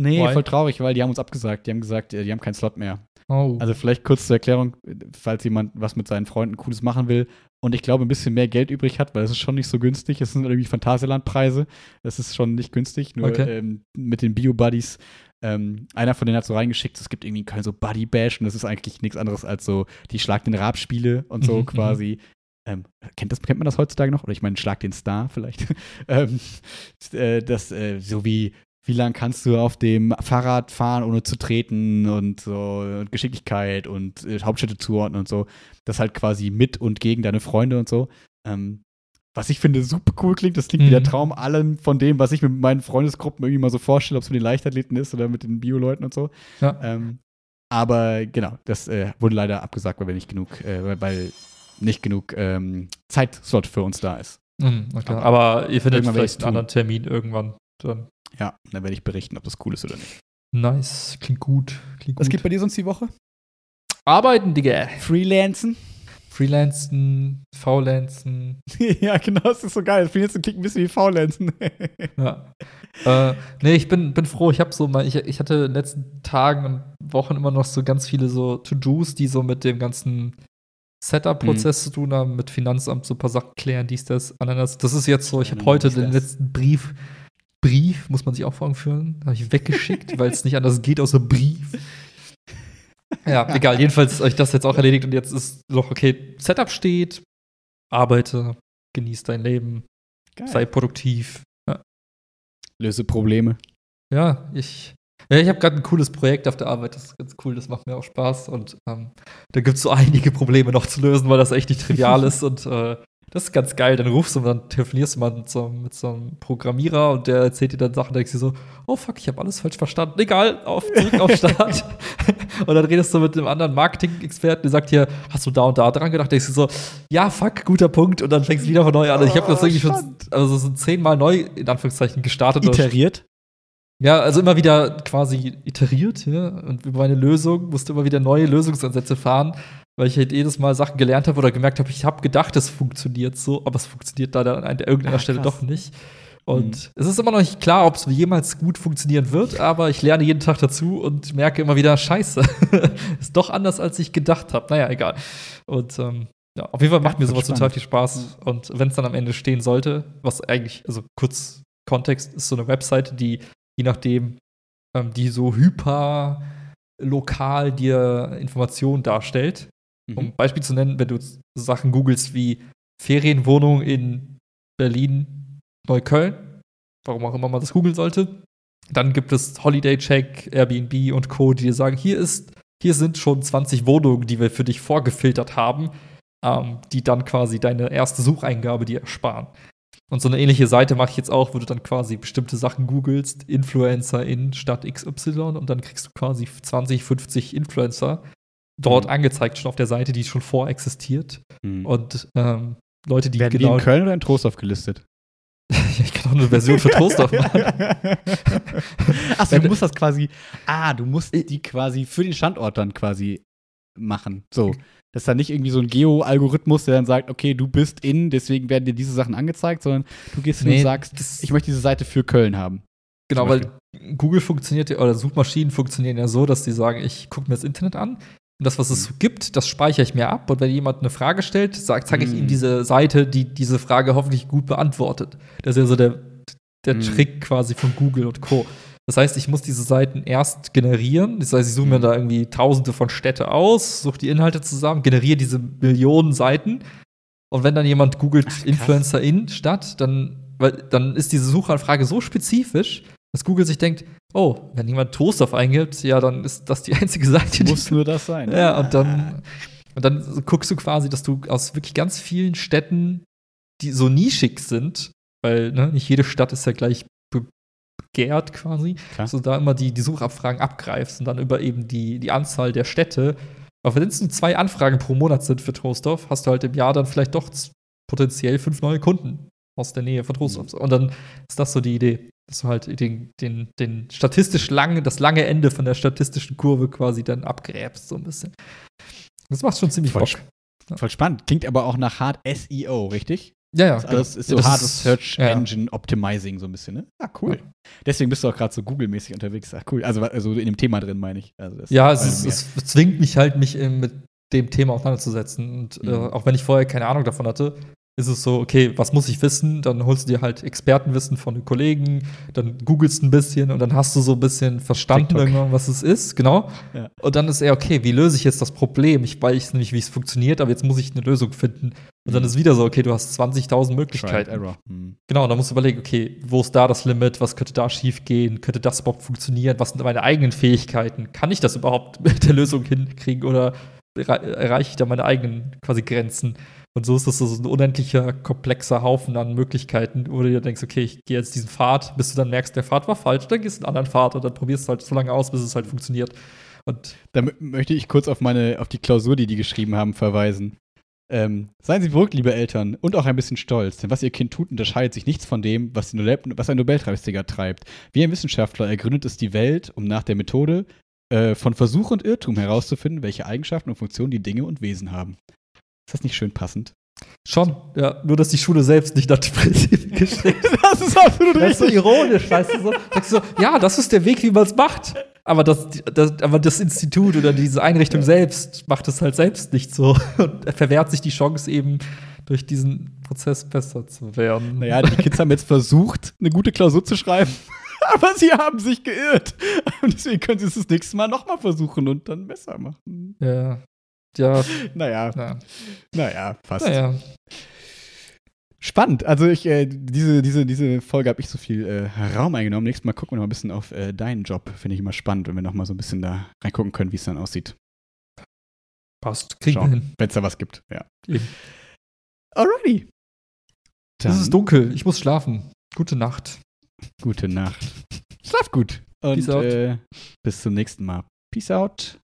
Nee, Why? voll traurig, weil die haben uns abgesagt. Die haben gesagt, äh, die haben keinen Slot mehr. Oh. Also vielleicht kurz zur Erklärung, falls jemand was mit seinen Freunden Cooles machen will und ich glaube ein bisschen mehr Geld übrig hat, weil es ist schon nicht so günstig. Es sind irgendwie Phantasialand-Preise. Das ist schon nicht günstig. Nur Okay. ähm, mit den Bio-Buddies. Ähm, einer von denen hat so reingeschickt, es gibt irgendwie in Köln so Buddy Bash und das ist eigentlich nichts anderes als so die Schlag den Rab-Spiele und so Mhm, quasi. Ähm, kennt, das, kennt man das heutzutage noch? Oder ich meine, Schlag den Star vielleicht. ähm, äh, das, äh, so wie, wie lang kannst du auf dem Fahrrad fahren, ohne zu treten und so und Geschicklichkeit und äh, Hauptstädte zuordnen und so. Das halt quasi mit und gegen deine Freunde und so. Ähm, was ich finde super cool klingt, das klingt wie der Mhm. Traum allem von dem, was ich mit meinen Freundesgruppen irgendwie mal so vorstelle, ob es mit den Leichtathleten ist oder mit den Bio-Leuten und so. Ja. Ähm, aber genau, das äh, wurde leider abgesagt, weil wir nicht genug, äh, weil nicht genug ähm, Zeitslot für uns da ist. Mhm, okay. Aber Aber ihr findet vielleicht einen anderen Termin irgendwann. Dann. Ja, dann werde ich berichten, ob das cool ist oder nicht. Nice. Klingt gut. Klingt Was gut. geht bei dir sonst die Woche? Arbeiten, Digga. Freelancen? Freelancen, Faulenzen. ja, genau, das ist so geil. Freelancen klingt ein bisschen wie Faulenzen. Ja. äh, nee, ich bin, bin froh. Ich habe so mal, ich, ich hatte in den letzten Tagen und Wochen immer noch so ganz viele so To-Dos, die so mit dem ganzen Setup-Prozess zu tun haben, mit Finanzamt so ein paar Sachen klären, dies, das, anderes. Das ist jetzt so, ich Ja, habe heute den das. letzten Brief, Brief, muss man sich auch vor Augen führen, habe ich weggeschickt, weil es nicht anders geht, außer Brief. Ja, egal. Jedenfalls habe ich das jetzt auch erledigt und jetzt ist noch, okay, Setup steht, arbeite, genieß dein Leben, sei produktiv. Löse Probleme. Ja, ich, ja, ich habe gerade ein cooles Projekt auf der Arbeit, das ist ganz cool, das macht mir auch Spaß und ähm, da gibt es so einige Probleme noch zu lösen, weil das echt nicht trivial ist und äh, Das ist ganz geil. Dann rufst du und dann telefonierst du mal mit so, mit so einem Programmierer und der erzählt dir dann Sachen, da denkst du so, oh fuck, ich habe alles falsch verstanden. Egal, auf, zurück auf Start. und dann redest du mit einem anderen Marketing-Experten, der sagt hier, hast du da und da dran gedacht? Denkst du so, ja, fuck, guter Punkt. Und dann fängst du wieder von neu an. Ich habe das Oh, irgendwie schon, also so zehnmal neu, in Anführungszeichen, gestartet. Iteriert? Ja, also immer wieder quasi iteriert, ja. Und über meine Lösung musste immer wieder neue Lösungsansätze fahren, weil ich halt jedes Mal Sachen gelernt habe oder gemerkt habe, ich habe gedacht, es funktioniert so, aber es funktioniert da dann an irgendeiner Ah, Stelle doch nicht. Und es ist immer noch nicht klar, ob es jemals gut funktionieren wird, aber ich lerne jeden Tag dazu und merke immer wieder, scheiße, ist doch anders, als ich gedacht habe. Naja, egal. Und ähm, ja, auf jeden Fall macht Ja, mir sowas total viel Spaß. Und wenn es dann am Ende stehen sollte, was eigentlich, also kurz Kontext, ist so eine Webseite, die je nachdem, ähm, die so hyper lokal dir Informationen darstellt. Mhm. Um ein Beispiel zu nennen, wenn du Sachen googelst wie Ferienwohnung in Berlin, Neukölln, warum auch immer man das googeln sollte, dann gibt es Holiday Check, Airbnb und Co., die dir sagen, hier ist, hier sind schon 20 Wohnungen, die wir für dich vorgefiltert haben, ähm, die dann quasi deine erste Sucheingabe dir ersparen. Und so eine ähnliche Seite mache ich jetzt auch, wo du dann quasi bestimmte Sachen googelst, Influencer in Stadt XY und dann kriegst du quasi 20, 50 Influencer dort Mhm. angezeigt, schon auf der Seite, die schon vorexistiert. Mhm. Und ähm, Leute, die Werden die genau. in Köln oder in Trostorf gelistet? ich kann auch eine Version für Trostorf machen. Achso, du musst das quasi. Ah, du musst die quasi für den Standort dann quasi machen. So. Das ist dann nicht irgendwie so ein Geo-Algorithmus, der dann sagt, okay, du bist in, deswegen werden dir diese Sachen angezeigt, sondern du gehst hin Nee, und sagst, ich möchte diese Seite für Köln haben. Genau, weil Google funktioniert ja, oder Suchmaschinen funktionieren ja so, dass die sagen, ich gucke mir das Internet an und das, was es Mhm. gibt, das speichere ich mir ab und wenn jemand eine Frage stellt, zeige ich Mhm. ihm diese Seite, die diese Frage hoffentlich gut beantwortet. Das ist ja so der, der Mhm. Trick quasi von Google und Co. Das heißt, ich muss diese Seiten erst generieren. Das heißt, ich suche mir Mhm. da irgendwie tausende von Städte aus, suche die Inhalte zusammen, generiere diese Millionen Seiten. Und wenn dann jemand googelt Ach. Influencer in Stadt, dann, weil, dann ist diese Suchanfrage so spezifisch, dass Google sich denkt, oh, wenn jemand Toastdorf eingibt, ja, dann ist das die einzige Seite, die Muss nur das sein. ja, und dann, und dann guckst du quasi, dass du aus wirklich ganz vielen Städten, die so nischig sind, weil ne, nicht jede Stadt ist ja gleich begehrt quasi, Klar. dass du da immer die, die Suchabfragen abgreifst und dann über eben die, die Anzahl der Städte. Aber wenn es nur zwei Anfragen pro Monat sind für Trostorf, hast du halt im Jahr dann vielleicht doch potenziell fünf neue Kunden aus der Nähe von Trostorf. Und dann ist das so die Idee, dass du halt den, den, den statistisch lange, das lange Ende von der statistischen Kurve quasi dann abgräbst, so ein bisschen. Das macht schon ziemlich Voll Bock. Voll spannend. Klingt aber auch nach Hard SEO, richtig? Ja, ja. Das alles ist so Ja, das hartes ist- Search ja. Engine Optimizing so ein bisschen, ne? Ah, cool. Deswegen bist du auch gerade so Google-mäßig unterwegs. Ach, cool. Also, also in dem Thema drin, meine ich. Also das Ja, es, ist, es zwingt mich halt, mich äh, mit dem Thema auseinanderzusetzen. Und äh, Mhm. auch wenn ich vorher keine Ahnung davon hatte, ist es so, okay, was muss ich wissen? Dann holst du dir halt Expertenwissen von den Kollegen, dann googelst ein bisschen und dann hast du so ein bisschen verstanden TikTok. irgendwann, was es ist, genau. Ja. Und dann ist eher, okay, wie löse ich jetzt das Problem? Ich weiß nämlich, wie es funktioniert, aber jetzt muss ich eine Lösung finden. Und dann Mhm. ist wieder so, okay, du hast 20.000 Trial and Möglichkeiten. Error. Hm. Genau, da musst du überlegen, okay, wo ist da das Limit, was könnte da schief gehen, könnte das überhaupt funktionieren, was sind meine eigenen Fähigkeiten, kann ich das überhaupt mit der Lösung hinkriegen oder erre- erreiche ich da meine eigenen quasi Grenzen? Und so ist das so ein unendlicher, komplexer Haufen an Möglichkeiten, wo du dir denkst, okay, ich gehe jetzt diesen Pfad, bis du dann merkst, der Pfad war falsch, dann gehst du einen anderen Pfad und dann probierst du halt so lange aus, bis es halt funktioniert. Und Da mö- möchte ich kurz auf meine, auf die Klausur, die die geschrieben haben, verweisen. Ähm, seien Sie beruhigt, liebe Eltern, und auch ein bisschen stolz, denn was Ihr Kind tut, unterscheidet sich nichts von dem, was, Nobel was ein Nobelpreisträger treibt. Wie ein Wissenschaftler ergründet es die Welt, um nach der Methode äh, von Versuch und Irrtum herauszufinden, welche Eigenschaften und Funktionen die Dinge und Wesen haben. Ist das nicht schön passend? schon, ja, nur dass die Schule selbst nicht nach dem Prinzip geschrieben Das ist absolut Das ist so ironisch, weißt du so? Sagst du so, ja, das ist der Weg, wie man es macht. Aber das, das, aber das Institut oder diese Einrichtung selbst macht es halt selbst nicht so. Und er verwehrt sich die Chance eben, durch diesen Prozess besser zu werden. Naja, die Kids haben jetzt versucht, eine gute Klausur zu schreiben, aber sie haben sich geirrt. Und deswegen können sie es das nächste Mal nochmal versuchen und dann besser machen. Ja. Ja, Naja, na, naja, fast. naja. Spannend. Also ich, äh, diese, diese, diese Folge habe ich so viel äh, Raum eingenommen. Nächstes Mal gucken wir noch ein bisschen auf äh, deinen Job. Finde ich immer spannend, wenn wir noch mal so ein bisschen da reingucken können, wie es dann aussieht. Passt. Kriegen wir Schauen. hin. Wenn es da was gibt, ja. Eben. Alrighty. Dann Es ist dunkel. Ich muss schlafen. Gute Nacht. gute Nacht. Schlaf gut. Und Peace out. Äh, bis zum nächsten Mal. Peace out.